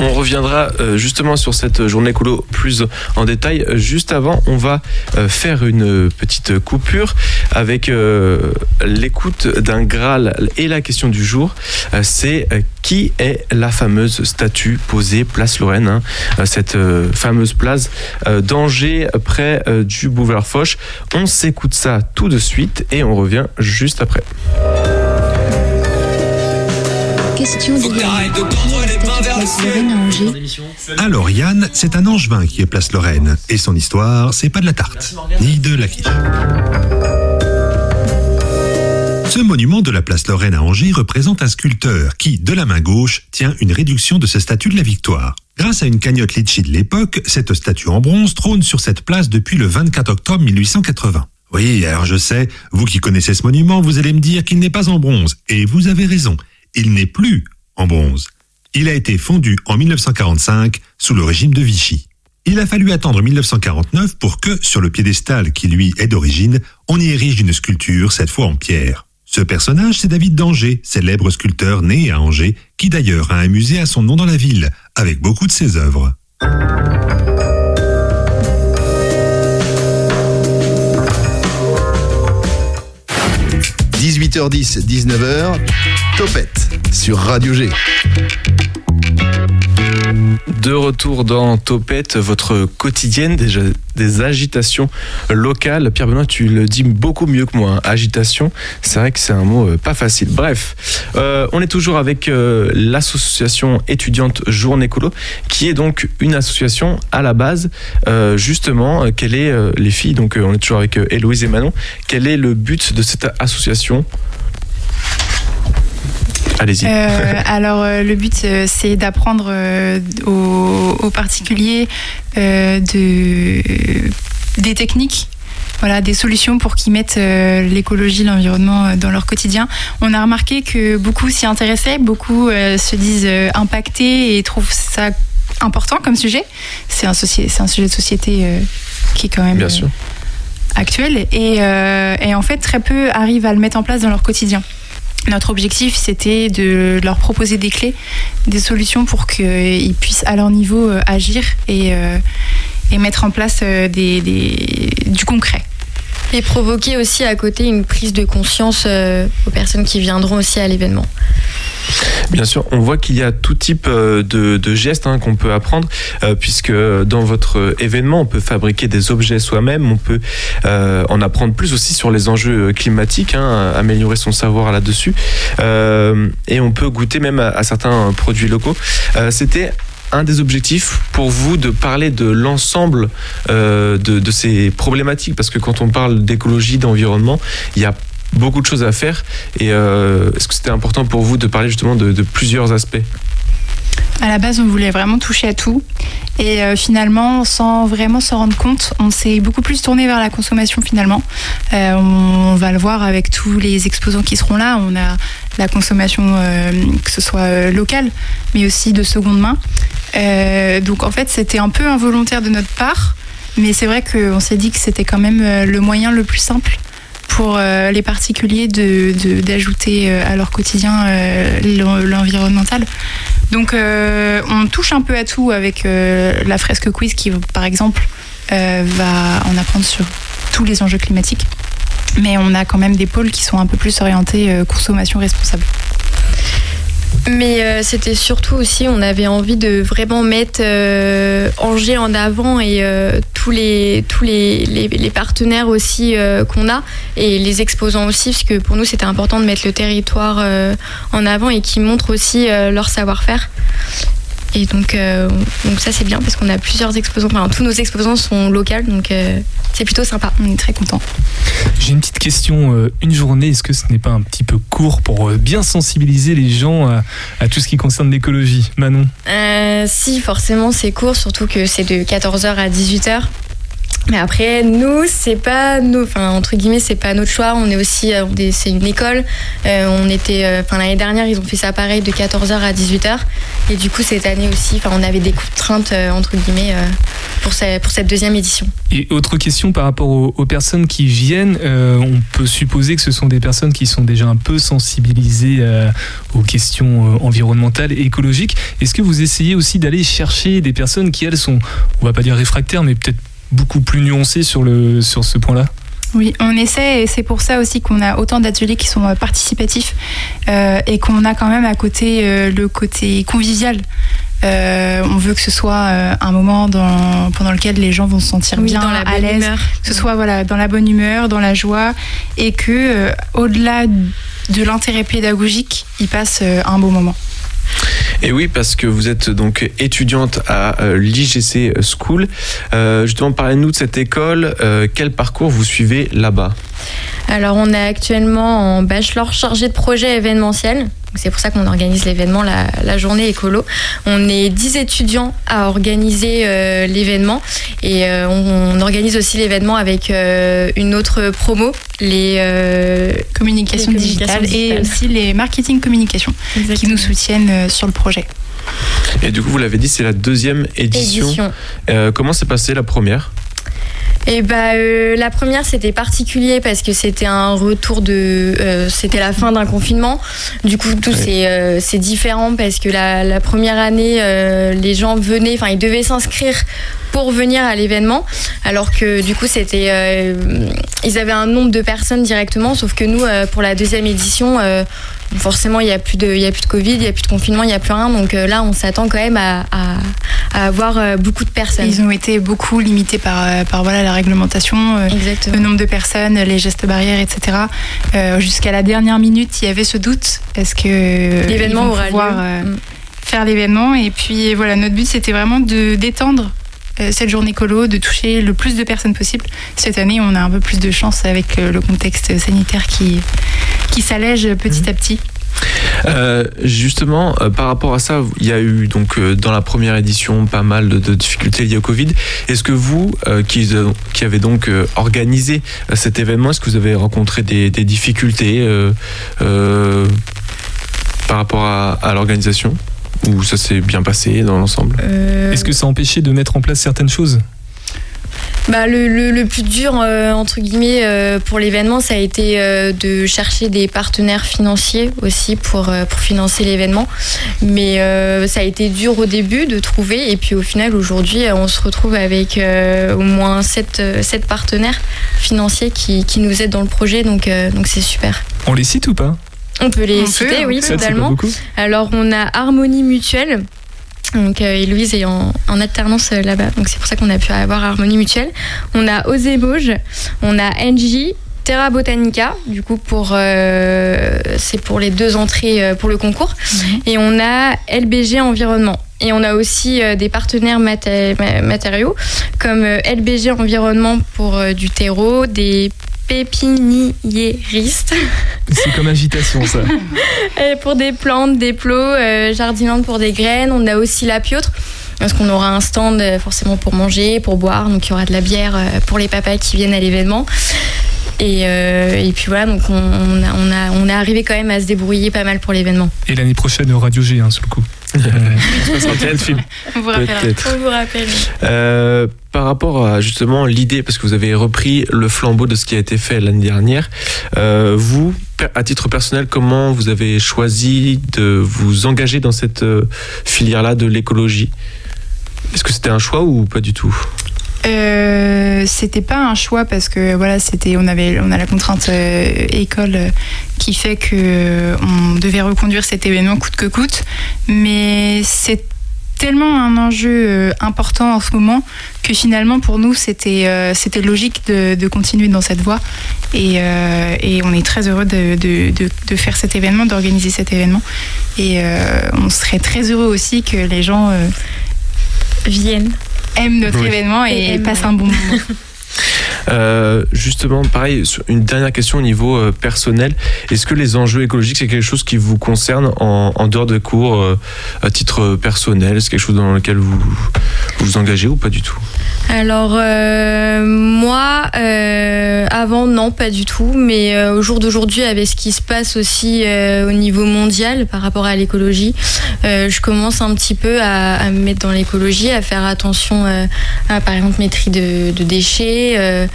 On reviendra euh, justement sur cette journée colo plus en détail. Juste avant, on va euh, faire une petite coupure avec euh, l'écoute d'un Graal et la question du jour. C'est qui est la fameuse statue posée place Lorraine, hein, cette fameuse place d'Angers près du boulevard Foch. On s'écoute ça tout de suite et on revient juste après. Question de. Alors Yann, c'est un angevin qui est place Lorraine. Et son histoire, c'est pas de la tarte, ni de la quiche. Ce monument de la place Lorraine à Angers représente un sculpteur qui, de la main gauche, tient une réduction de sa statue de la victoire. Grâce à une cagnotte litchi de l'époque, cette statue en bronze trône sur cette place depuis le 24 octobre 1880. Oui, alors je sais, vous qui connaissez ce monument, vous allez me dire qu'il n'est pas en bronze. Et vous avez raison, il n'est plus en bronze. Il a été fondu en 1945 sous le régime de Vichy. Il a fallu attendre 1949 pour que, sur le piédestal qui lui est d'origine, on y érige une sculpture, cette fois en pierre. Ce personnage, c'est David d'Angers, célèbre sculpteur né à Angers, qui d'ailleurs a un musée à son nom dans la ville, avec beaucoup de ses œuvres. 18h10, 19h, Topette sur Radio G. De retour dans Topette, votre quotidienne des, des agitations locales. Pierre Benoît, tu le dis beaucoup mieux que moi. hein. Agitation, c'est vrai que c'est un mot euh, pas facile. Bref, euh, on est toujours avec euh, l'association étudiante Journée Colo, qui est donc une association à la base. Justement, quelle est les filles Donc, on est toujours avec Héloïse et Manon. Quel est le but de cette association? Allez-y. Euh, alors euh, le but euh, c'est d'apprendre aux, aux particuliers de, des techniques. Voilà, des solutions pour qu'ils mettent euh, l'écologie, l'environnement euh, dans leur quotidien. On a remarqué que beaucoup s'y intéressaient, beaucoup euh, se disent impactés et trouvent ça important comme sujet. C'est un, sujet de société qui est quand même Bien sûr. actuel. Et, et en fait, très peu arrivent à le mettre en place dans leur quotidien. Notre objectif, c'était de leur proposer des clés, des solutions pour qu'ils puissent à leur niveau euh, agir et, euh, et mettre en place euh, du concret. Et provoquer aussi à côté une prise de conscience euh, aux personnes qui viendront aussi à l'événement. Bien sûr, on voit qu'il y a tout type euh, de, gestes hein, qu'on peut apprendre, euh, puisque dans votre événement, on peut fabriquer des objets soi-même, on peut en apprendre plus aussi sur les enjeux climatiques, hein, améliorer son savoir là-dessus, et on peut goûter même à, à certains produits locaux. C'était un des objectifs pour vous de parler de l'ensemble euh, de, ces problématiques, parce que quand on parle d'écologie, d'environnement, il y a beaucoup de choses à faire. Et euh, est-ce que c'était important pour vous de parler justement de, plusieurs aspects? À la base, on voulait vraiment toucher à tout. Et euh, finalement, sans vraiment s'en rendre compte, on s'est beaucoup plus tourné vers la consommation finalement. On, va le voir avec tous les exposants qui seront là. On a la consommation, que ce soit locale, mais aussi de seconde main. Euh, donc en fait, c'était un peu involontaire de notre part. Mais c'est vrai qu'on s'est dit que c'était quand même euh, le moyen le plus simple pour euh, les particuliers de- de- d'ajouter euh, à leur quotidien l'en- l'environnemental. Donc on touche un peu à tout avec la fresque quiz qui, par exemple, va en apprendre sur tous les enjeux climatiques. Mais on a quand même des pôles qui sont un peu plus orientés consommation responsable. Mais euh, c'était surtout aussi, on avait envie de vraiment mettre euh, Angers en avant et euh, tous les tous les, les, partenaires aussi qu'on a et les exposants aussi, parce que pour nous c'était important de mettre le territoire en avant et qui montrent aussi leur savoir-faire. Et donc, euh, donc ça c'est bien parce qu'on a plusieurs exposants, enfin tous nos exposants sont locaux, donc euh, c'est plutôt sympa. On est très contents. J'ai une petite question. euh, Une journée, est-ce que ce n'est pas un petit peu court pour bien sensibiliser les gens à, à tout ce qui concerne l'écologie? Manon? Euh, si, forcément, c'est court, surtout que c'est de 14h à 18h. Mais après, nous, c'est pas nos, enfin entre guillemets, c'est pas notre choix. On est aussi, euh, c'est une école. Euh, on était, euh, enfin l'année dernière, ils ont fait ça pareil de 14h à 18h. Et du coup, cette année aussi, enfin on avait des contraintes entre guillemets pour, ce- pour cette deuxième édition. Et autre question par rapport aux, personnes qui viennent, on peut supposer que ce sont des personnes qui sont déjà un peu sensibilisées aux questions environnementales et écologiques. Est-ce que vous essayez aussi d'aller chercher des personnes qui, elles, sont, on va pas dire réfractaires, mais peut-être beaucoup plus nuancées sur, le, sur ce point-là Oui, on essaie et c'est pour ça aussi qu'on a autant d'ateliers qui sont euh, participatifs euh, et qu'on a quand même à côté euh, le côté convivial. Euh, on veut que ce soit euh, un moment dans- pendant lequel les gens vont se sentir Oui, bien, dans la à l'aise, que ce soit voilà dans la bonne humeur, dans la joie, et que euh, au-delà de l'intérêt pédagogique, ils passent euh, un beau moment. Et oui, parce que vous êtes donc étudiante à euh, l'IGC School. Euh, justement, parlez-nous de cette école. Euh, quel parcours vous suivez là-bas? Alors, on est actuellement en bachelor chargé de projet événementiel. C'est pour ça qu'on organise l'événement, la, la journée écolo. On est 10 étudiants à organiser euh, l'événement et euh, on, on organise aussi l'événement avec euh, une autre promo, les euh, Communication les digitale communications et digitales. aussi les marketing communication qui nous soutiennent euh, sur le projet. Et du coup, vous l'avez dit, c'est la deuxième édition. Édition. Euh, comment s'est passée la première? Et bah euh, la première c'était particulier parce que c'était un retour de euh, c'était la fin d'un confinement. Du coup tout c'est euh, c'est différent parce que la, la première année euh, les gens venaient enfin ils devaient s'inscrire pour venir à l'événement. Alors que du coup c'était euh, ils avaient un nombre de personnes directement. Sauf que nous euh, pour la deuxième édition euh, forcément il y a plus de il y a plus de Covid, il y a plus de confinement, il y a plus rien donc euh, là on s'attend quand même à, à, à avoir euh, beaucoup de personnes. Ils ont été beaucoup limités par, euh, par voilà, la réglementation, le nombre de personnes, les gestes barrières, etc. Euh, Jusqu'à la dernière minute, il y avait ce doute. Est-ce que L'événement aura pouvoir, lieu. euh, Mm. faire l'événement Et puis voilà, notre but, c'était vraiment de d'étendre cette journée colo, de toucher le plus de personnes possible. Cette année, on a un peu plus de chance avec le contexte sanitaire qui, qui s'allège petit à petit. Euh, justement, euh, par rapport à ça, il y a eu donc euh, dans la première édition pas mal de, de difficultés liées au Covid. Est-ce que vous, euh, qui, euh, qui avez donc euh, organisé cet événement, est-ce que vous avez rencontré des, des difficultés euh, euh, par rapport à, à l'organisation? Ou ça s'est bien passé dans l'ensemble? Euh, Est-ce que ça a empêché de mettre en place certaines choses? Bah, le, le- le plus dur, euh, entre guillemets, euh, pour l'événement, ça a été euh, de chercher des partenaires financiers aussi pour, euh, pour financer l'événement. Mais euh, ça a été dur au début de trouver. Et puis au final, aujourd'hui, on se retrouve avec euh, au moins sept, euh, sept partenaires financiers qui, qui nous aident dans le projet. Donc euh, donc c'est super. On les cite ou pas? On peut les On citer, oui, totalement. beaucoup. Alors, on a Harmonie Mutuelle. Donc, euh, et Louise est en, en alternance euh, là-bas. Donc, c'est pour ça qu'on a pu avoir Harmonie Mutuelle. On a Osé Bauge. On a NJ. Terra Botanica, du coup, pour, euh, c'est pour les deux entrées pour le concours. Et on a LBG Environnement. Et on a aussi des partenaires maté- ma- matériaux, comme LBG Environnement pour du terreau, des pépiniéristes C'est comme agitation, ça. Euh, pour des plantes, des plots, euh, jardinante pour des graines. On a aussi la piotre. Parce qu'on aura un stand euh, forcément pour manger, pour boire. Donc il y aura de la bière euh, pour les papas qui viennent à l'événement. Et, euh, et puis voilà, donc on, on a, on, a, on est arrivé quand même à se débrouiller pas mal pour l'événement. Et l'année prochaine, au Radio G, hein, sur le coup. Euh, 61 films. On vous rappellera. On vous rappelle. Euh, par rapport à justement l'idée, parce que vous avez repris le flambeau de ce qui a été fait l'année dernière, euh, vous, à titre personnel, comment vous avez choisi de vous engager dans cette euh, filière-là de l'écologie? Est-ce que c'était un choix ou pas du tout? Euh, c'était pas un choix parce que voilà c'était on avait on a la contrainte école qui fait que on devait reconduire cet événement coûte que coûte. Mais c'est tellement un enjeu euh, important en ce moment que finalement pour nous c'était euh, c'était logique de, de continuer dans cette voie. Et, euh, et on est très heureux de, de, de, de faire cet événement d'organiser cet événement. Et euh, on serait très heureux aussi que les gens euh, viennent aiment notre Oui. événement et, Et aiment, passent un bon moment Euh, justement, pareil, une dernière question au niveau euh, personnel. Est-ce que les enjeux écologiques, c'est quelque chose qui vous concerne en, dehors de cours, euh, à titre personnel? C'est quelque chose dans lequel vous vous, engagez ou pas du tout? Alors moi, avant non, pas du tout, mais au jour d'aujourd'hui, avec ce qui se passe aussi au niveau mondial par rapport à l'écologie, je commence un petit peu à, me mettre dans l'écologie, à faire attention à par exemple mes de déchets. Euh,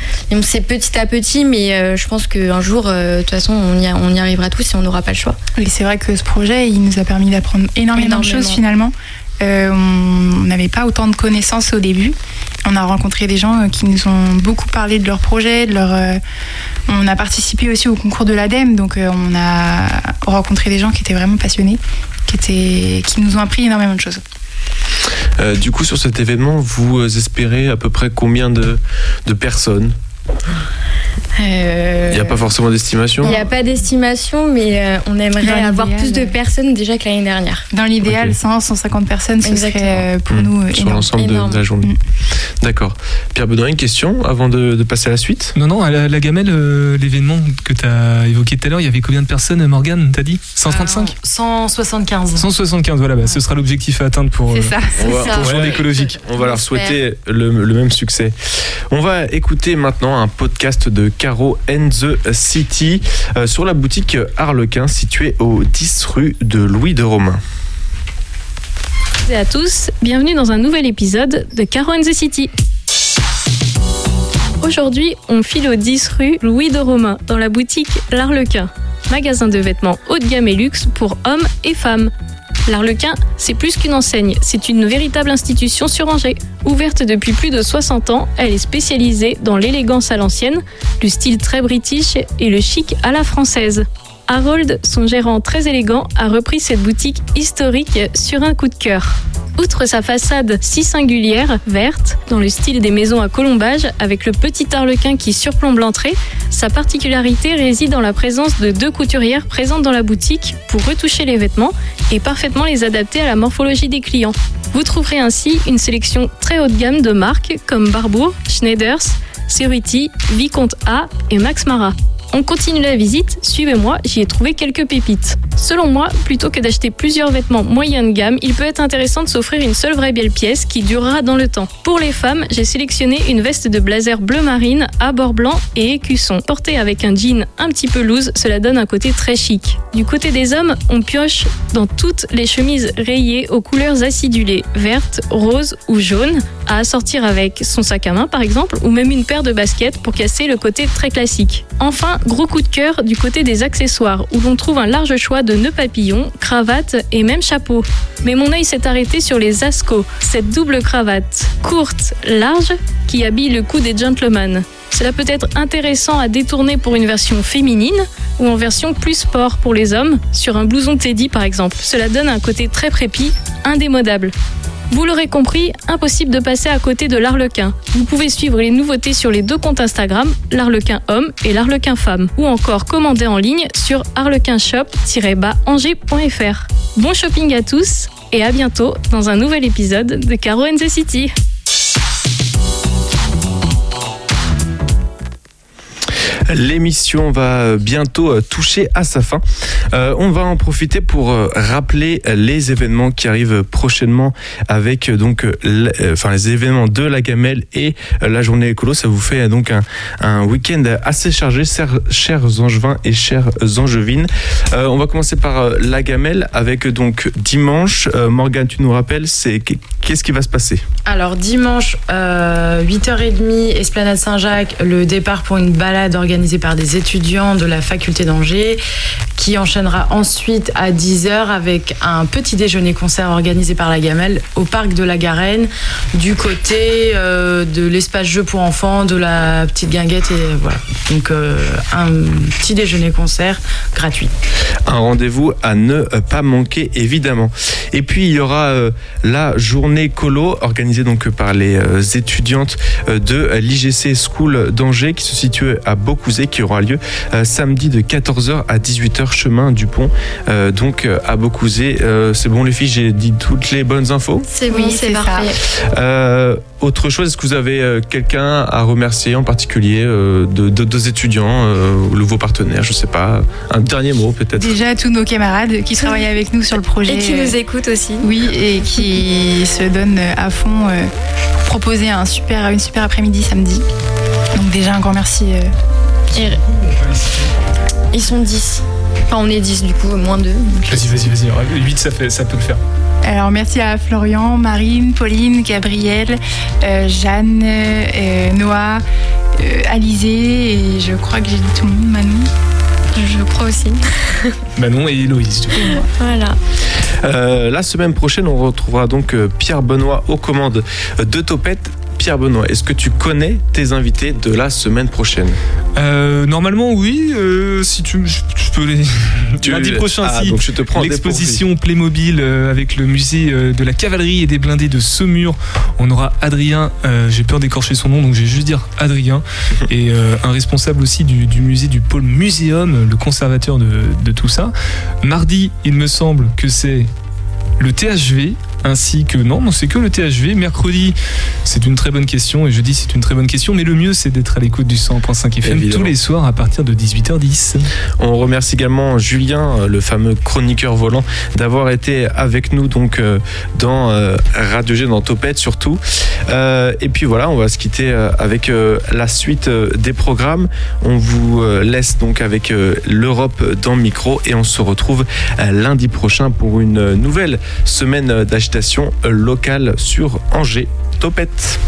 c'est petit à petit, mais euh, je pense qu'un jour, euh, de toute façon, on y, a- on y arrivera tous et on n'aura pas le choix. Et c'est vrai que ce projet, il nous a permis d'apprendre énormément, de choses finalement. Euh, on n'avait pas autant de connaissances au début. On a rencontré des gens qui nous ont beaucoup parlé de leur projet, de leur. on a participé aussi au concours de l'ADEME, donc on a rencontré des gens qui étaient vraiment passionnés, qui étaient, qui nous ont appris énormément de choses. Euh, Du coup, sur cet événement, vous euh, espérez à peu près combien de, de personnes? Euh, Il n'y a pas forcément d'estimation Il n'y a pas d'estimation, mais euh, on aimerait avoir plus de personnes déjà que l'année dernière. Dans l'idéal, Ok. 100, 150 personnes, ce Exactement. serait euh, pour Hmm, nous euh, sur l'ensemble de, la journée. Mm. D'accord. Pierre Benoît, une question avant de, de passer à la suite? Non, non, à la, la gamelle, euh, l'événement que tu as évoqué tout à l'heure, il y avait combien de personnes, Morgane, t'as dit? 135 Euh, 175. 175, voilà, bah, ce sera l'objectif à atteindre pour, ça. On va- ça. pour le journée Ouais. écologique. On va leur souhaiter le, le même succès. On va écouter maintenant un podcast de Caro and the City euh, sur la boutique Harlequin située au 10 rue de Louis de Romain. et à tous, bienvenue dans un nouvel épisode de Caro and the City. Aujourd'hui, on file au 10 rue Louis de Romain, dans la boutique L'Arlequin, magasin de vêtements haut de gamme et luxe pour hommes et femmes. L'Arlequin, c'est plus qu'une enseigne, c'est une véritable institution sur Angers. Ouverte depuis plus de 60 ans, elle est spécialisée dans l'élégance à l'ancienne, le style très british et le chic à la française. Harold, son gérant très élégant, a repris cette boutique historique sur un coup de cœur. Outre sa façade si singulière, verte, dans le style des maisons à colombage, avec le petit arlequin qui surplombe l'entrée, sa particularité réside dans la présence de deux couturières présentes dans la boutique pour retoucher les vêtements et parfaitement les adapter à la morphologie des clients. Vous trouverez ainsi une sélection très haut de gamme de marques comme Barbour, Schneiders, Cerruti, Vicomte A et Max Mara. On continue la visite, suivez-moi, j'y ai trouvé quelques pépites. Selon moi, plutôt que d'acheter plusieurs vêtements moyens de gamme, il peut être intéressant de s'offrir une seule vraie belle pièce qui durera dans le temps. Pour les femmes, j'ai sélectionné une veste de blazer bleu marine à bord blanc et écusson. Portée avec un jean un petit peu loose, cela donne un côté très chic. Du côté des hommes, on pioche dans toutes les chemises rayées aux couleurs acidulées, vertes, roses ou jaunes, à assortir avec son sac à main par exemple, ou même une paire de baskets pour casser le côté très classique. Enfin, gros coup de cœur du côté des accessoires, où l'on trouve un large choix de nœuds papillons, cravates et même chapeaux. Mais mon œil s'est arrêté sur les ascos, cette double cravate, courte, large, qui habille le cou des gentlemen. Cela peut être intéressant à détourner pour une version féminine ou en version plus sport pour les hommes, sur un blouson Teddy par exemple. Cela donne un côté très prépi, indémodable. Vous l'aurez compris, impossible de passer à côté de l'Arlequin. Vous pouvez suivre les nouveautés sur les deux comptes Instagram, l'Arlequin homme et l'Arlequin femme, ou encore commander en ligne sur arlequinshop-angers.fr. Bon shopping à tous et à bientôt dans un nouvel épisode de Caro and the City. L'émission va bientôt euh, toucher à sa fin. Euh, on va en profiter pour euh, rappeler les événements qui arrivent prochainement avec donc enfin les événements de la gamelle et la journée écolo. Ça vous fait donc un, week-end assez chargé, chers, chers angevins et chères angevines. On va commencer par la gamelle avec donc dimanche. Euh, Morgane, tu nous rappelles, c'est qu'est-ce qui va se passer? Alors dimanche, euh, 8h30, Esplanade Saint-Jacques, le départ pour une balade organisée par des étudiants de la faculté d'Angers, qui enchaînera ensuite à 10h avec un petit déjeuner concert organisé par la Gamelle au parc de la Garenne, du côté euh, de l'espace jeu pour enfants, de la petite guinguette et voilà. Donc euh, un petit déjeuner concert gratuit. Un rendez-vous à ne pas manquer évidemment. Et puis il y aura euh, la journée colo organisée donc par les étudiantes de l'IGC School d'Angers qui se situe à Qui aura lieu euh, samedi de 14h à 18h chemin du pont euh, donc euh, à Beaucouzé. Euh, c'est bon les filles, j'ai dit toutes les bonnes infos. C'est bon, Oui, c'est c'est ça. parfait. Euh, autre chose, est-ce que vous avez euh, quelqu'un à remercier en particulier euh, de, de- deux étudiants euh, ou de vos partenaires, je sais pas, un dernier mot peut-être? Déjà tous nos camarades qui travaillent avec nous sur le projet. Et qui nous écoutent aussi. Oui, et qui se donnent à fond euh, pour proposer un super, une super après-midi samedi. Donc déjà un grand merci. Et- Ils sont 10. Enfin, on est 10 du coup, moins 2. Vas-y, vas-y, vas-y. 8, ça, fait, ça peut le faire. Alors merci à Florian, Marine, Pauline, Gabriel, euh, Jeanne, euh, Noah, euh, Alizé et je crois que j'ai dit tout le monde, Manon. Je crois aussi. Manon et Héloïse. du coup. Voilà. Euh, la semaine prochaine, on retrouvera donc Pierre Benoît aux commandes de Topette. Pierre Benoît, est-ce que tu connais tes invités de la semaine prochaine? Euh, normalement, oui. euh, si tu, je, je peux les. Tu- Lundi prochain, Ah, si. donc je te prends en L'exposition Playmobil euh, avec le musée de la cavalerie et des blindés de Saumur. On aura Adrien. euh, J'ai peur d'écorcher son nom, donc je vais juste dire Adrien. et un responsable aussi du, du musée du pôle muséum, le conservateur de, de tout ça. Mardi, il me semble que c'est le THV ainsi que non, non c'est que le THV. Mercredi, c'est une très bonne question et jeudi, c'est une très bonne question. Mais le mieux, c'est d'être à l'écoute du 100.5 FM Évidemment. tous les soirs à partir de 18h10. On remercie également Julien, euh, le fameux chroniqueur volant, d'avoir été avec nous donc euh, dans euh, Radio G, dans Topette surtout. Et puis voilà, on va se quitter avec la suite des programmes. On vous laisse donc avec l'Europe dans le micro et on se retrouve lundi prochain pour une nouvelle semaine d'agitation locale sur Angers. Topette.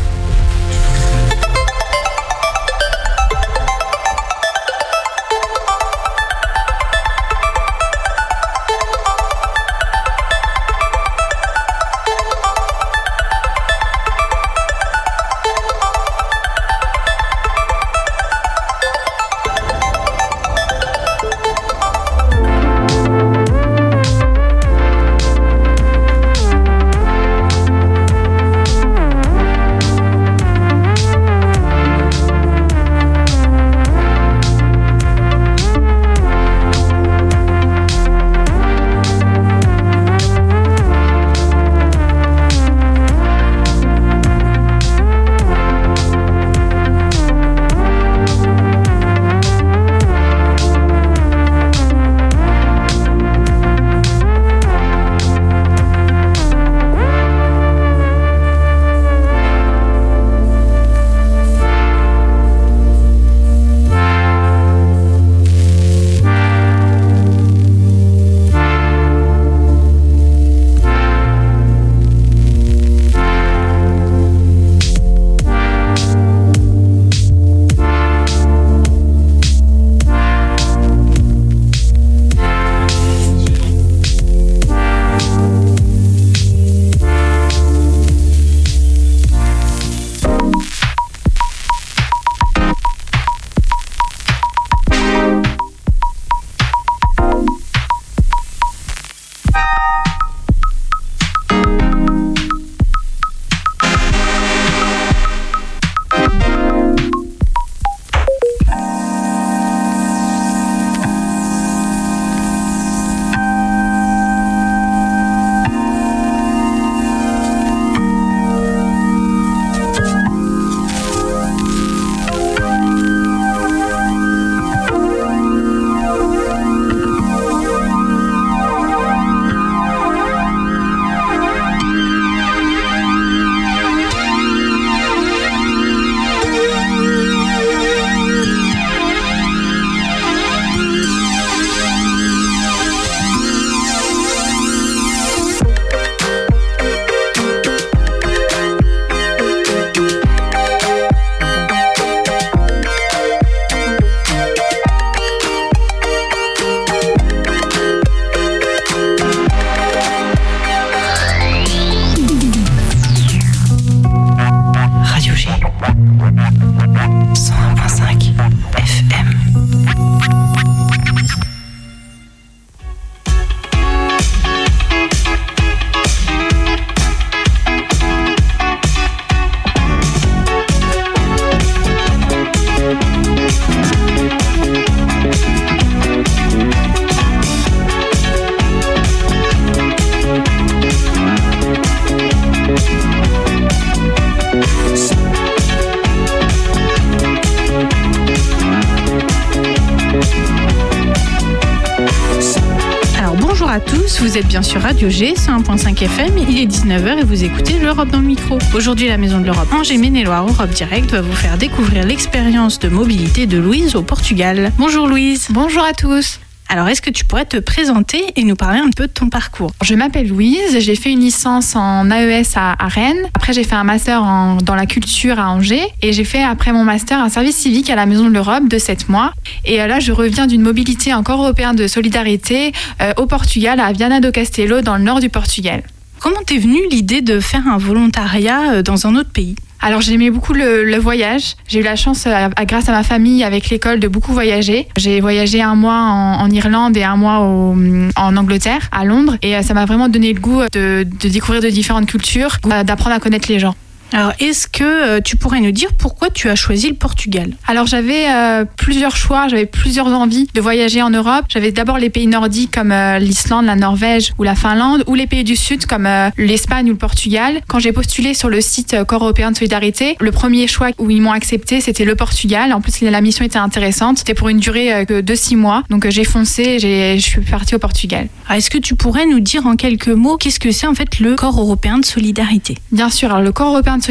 Vous êtes bien sur Radio G, 101.5 FM, il est 19h et vous écoutez l'Europe dans le micro. Aujourd'hui, la Maison de l'Europe Angers Maine-et-Loire Europe Direct va vous faire découvrir l'expérience de mobilité de Louise au Portugal. Bonjour Louise. Bonjour à tous. Alors, est-ce que tu pourrais te présenter et nous parler un peu de ton parcours? Je m'appelle Louise, j'ai fait une licence en AES à, à Rennes. Après, j'ai fait un master en- dans la culture à Angers. Et j'ai fait, après mon master, un service civique à la Maison de l'Europe de 7 mois. Et euh, là, je reviens d'une mobilité encore européenne de solidarité euh, au Portugal, à Viana do Castelo, dans le nord du Portugal. Comment t'es venue l'idée de faire un volontariat euh, dans un autre pays? Alors j'aimais beaucoup le, voyage. J'ai eu la chance, euh, à- grâce à ma famille, avec l'école, de beaucoup voyager. J'ai voyagé un mois en, Irlande et un mois au- en Angleterre, à Londres. Et euh, ça m'a vraiment donné le goût de, de découvrir de différentes cultures, euh, d'apprendre à connaître les gens. Alors, est-ce que euh, tu pourrais nous dire pourquoi tu as choisi le Portugal? Alors j'avais euh, plusieurs choix, j'avais plusieurs envies de voyager en Europe. J'avais d'abord les pays nordiques comme euh, l'Islande, la Norvège ou la Finlande, ou les pays du Sud comme euh, l'Espagne ou le Portugal. Quand j'ai postulé sur le site Corps européen de solidarité, le premier choix où ils m'ont accepté, c'était le Portugal. En plus, la mission était intéressante. C'était pour une durée de six mois. Donc j'ai foncé, je suis partie au Portugal. Alors, Est-ce que tu pourrais nous dire en quelques mots qu'est-ce que c'est en fait le Corps européen de solidarité? Bien sûr, alors le Corps européen de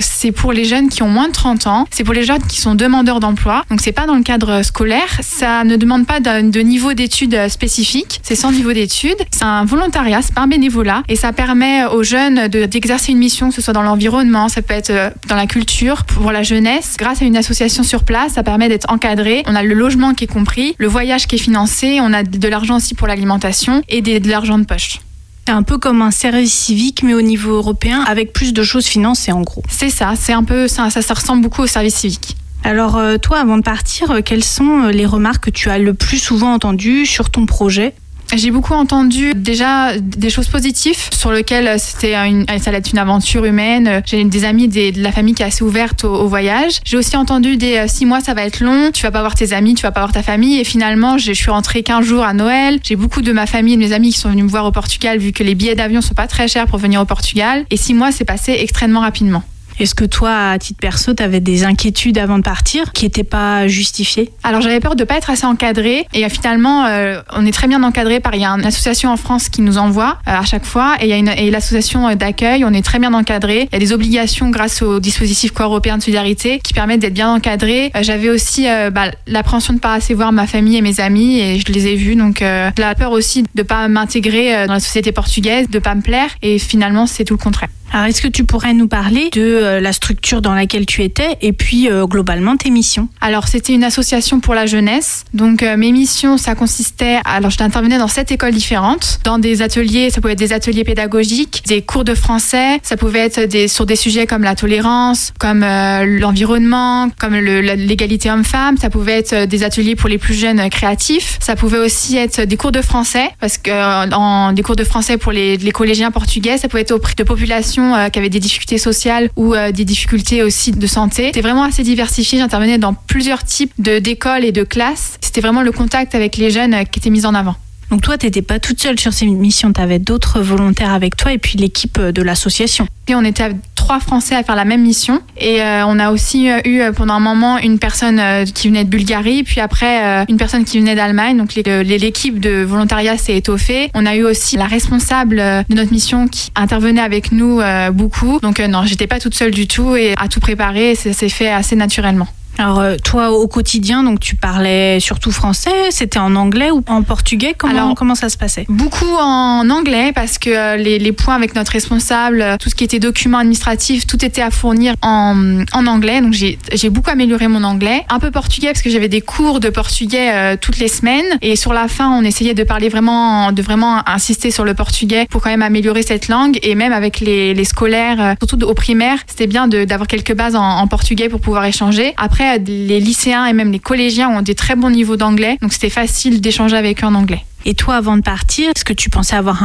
c'est pour les jeunes qui ont moins de 30 ans, c'est pour les jeunes qui sont demandeurs d'emploi. Donc c'est pas dans le cadre scolaire, ça ne demande pas de, niveau d'études spécifique, c'est sans niveau d'études. C'est un volontariat, c'est pas un bénévolat et ça permet aux jeunes de- d'exercer une mission, que ce soit dans l'environnement, ça peut être euh, dans la culture, pour la jeunesse. Grâce à une association sur place, ça permet d'être encadré. On a le logement qui est compris, le voyage qui est financé, on a de l'argent aussi pour l'alimentation et de l'argent de poche. Un peu comme un service civique, mais au niveau européen, avec plus de choses financées en gros. C'est ça, c'est un peu ça, ça, ça ressemble beaucoup au service civique. Alors euh, toi, avant de partir, euh, quelles sont euh, les remarques que tu as le plus souvent entendues sur ton projet? J'ai beaucoup entendu déjà des choses positives sur lesquelles c'était une, ça allait être une aventure humaine. J'ai des amis des- de la famille qui est assez ouverte au, au voyage. J'ai aussi entendu des euh, six mois ça va être long, tu vas pas voir tes amis, tu vas pas voir ta famille. Et finalement, je je suis rentrée 15 jours à Noël. J'ai beaucoup de ma famille et de mes amis qui sont venus me voir au Portugal vu que les billets d'avion sont pas très chers pour venir au Portugal. Et six mois, c'est passé extrêmement rapidement. Est-ce que toi, à titre perso, tu avais des inquiétudes avant de partir qui n'étaient pas justifiées? Alors j'avais peur de pas être assez encadrée et euh, finalement euh, on est très bien encadré par il y a une association en France qui nous envoie euh, à chaque fois et il y a une l'association d'accueil on est très bien encadré. Il y a des obligations grâce au dispositif Corps européen de solidarité qui permettent d'être bien encadré. J'avais aussi bah, l'appréhension de pas assez voir ma famille et mes amis et je les ai vus donc la peur aussi de pas m'intégrer dans la société portugaise, de pas me plaire et finalement c'est tout le contraire. Alors, est-ce que tu pourrais nous parler de euh, la structure dans laquelle tu étais et puis euh, globalement tes missions? Alors, c'était une association pour la jeunesse. Donc, euh, mes missions, ça consistait. Alors, j'intervenais dans sept écoles différentes, dans des ateliers. Ça pouvait être des ateliers pédagogiques, des cours de français. Ça pouvait être des, sur des sujets comme la tolérance, comme euh, l'environnement, comme l'égalité homme-femme. Ça pouvait être euh, des ateliers pour les plus jeunes créatifs. Ça pouvait aussi être des cours de français, parce que en, des cours de français pour les, les collégiens portugais. Ça pouvait être auprès de populations euh, qui avaient des difficultés sociales ou euh, des difficultés aussi de santé. C'était vraiment assez diversifié. J'intervenais dans plusieurs types d'écoles et de classes. C'était vraiment le contact avec les jeunes euh, qui était mis en avant. Donc toi, tu n'étais pas toute seule sur ces missions, tu avais d'autres volontaires avec toi et puis l'équipe euh, de l'association. Et on était trois Français à faire la même mission. Et euh, on a aussi euh, eu pendant un moment une personne qui venait de Bulgarie, puis après une personne qui venait d'Allemagne. Donc l'équipe de volontariat s'est étoffée. On a eu aussi la responsable de notre mission qui intervenait avec nous beaucoup. Donc non, j'étais pas toute seule du tout et à tout préparer, ça s'est fait assez naturellement. Alors euh, toi, au quotidien, donc tu parlais surtout français, c'était en anglais ou en portugais? Comment, Alors, comment ça se passait? Beaucoup en anglais parce que euh, les, les points avec notre responsable, euh, tout ce qui était documents administratifs, tout était à fournir en, en anglais. Donc j'ai j'ai beaucoup amélioré mon anglais. Un peu portugais parce que j'avais des cours de portugais euh, toutes les semaines. Et sur la fin, on essayait de parler vraiment, de vraiment insister sur le portugais pour quand même améliorer cette langue. Et même avec les, les scolaires, surtout au primaire, c'était bien d'avoir quelques bases en, en portugais pour pouvoir échanger. Après, les lycéens et même les collégiens ont des très bons niveaux d'anglais. Donc c'était facile d'échanger avec eux en anglais. Et toi, avant de partir, est-ce que tu pensais avoir un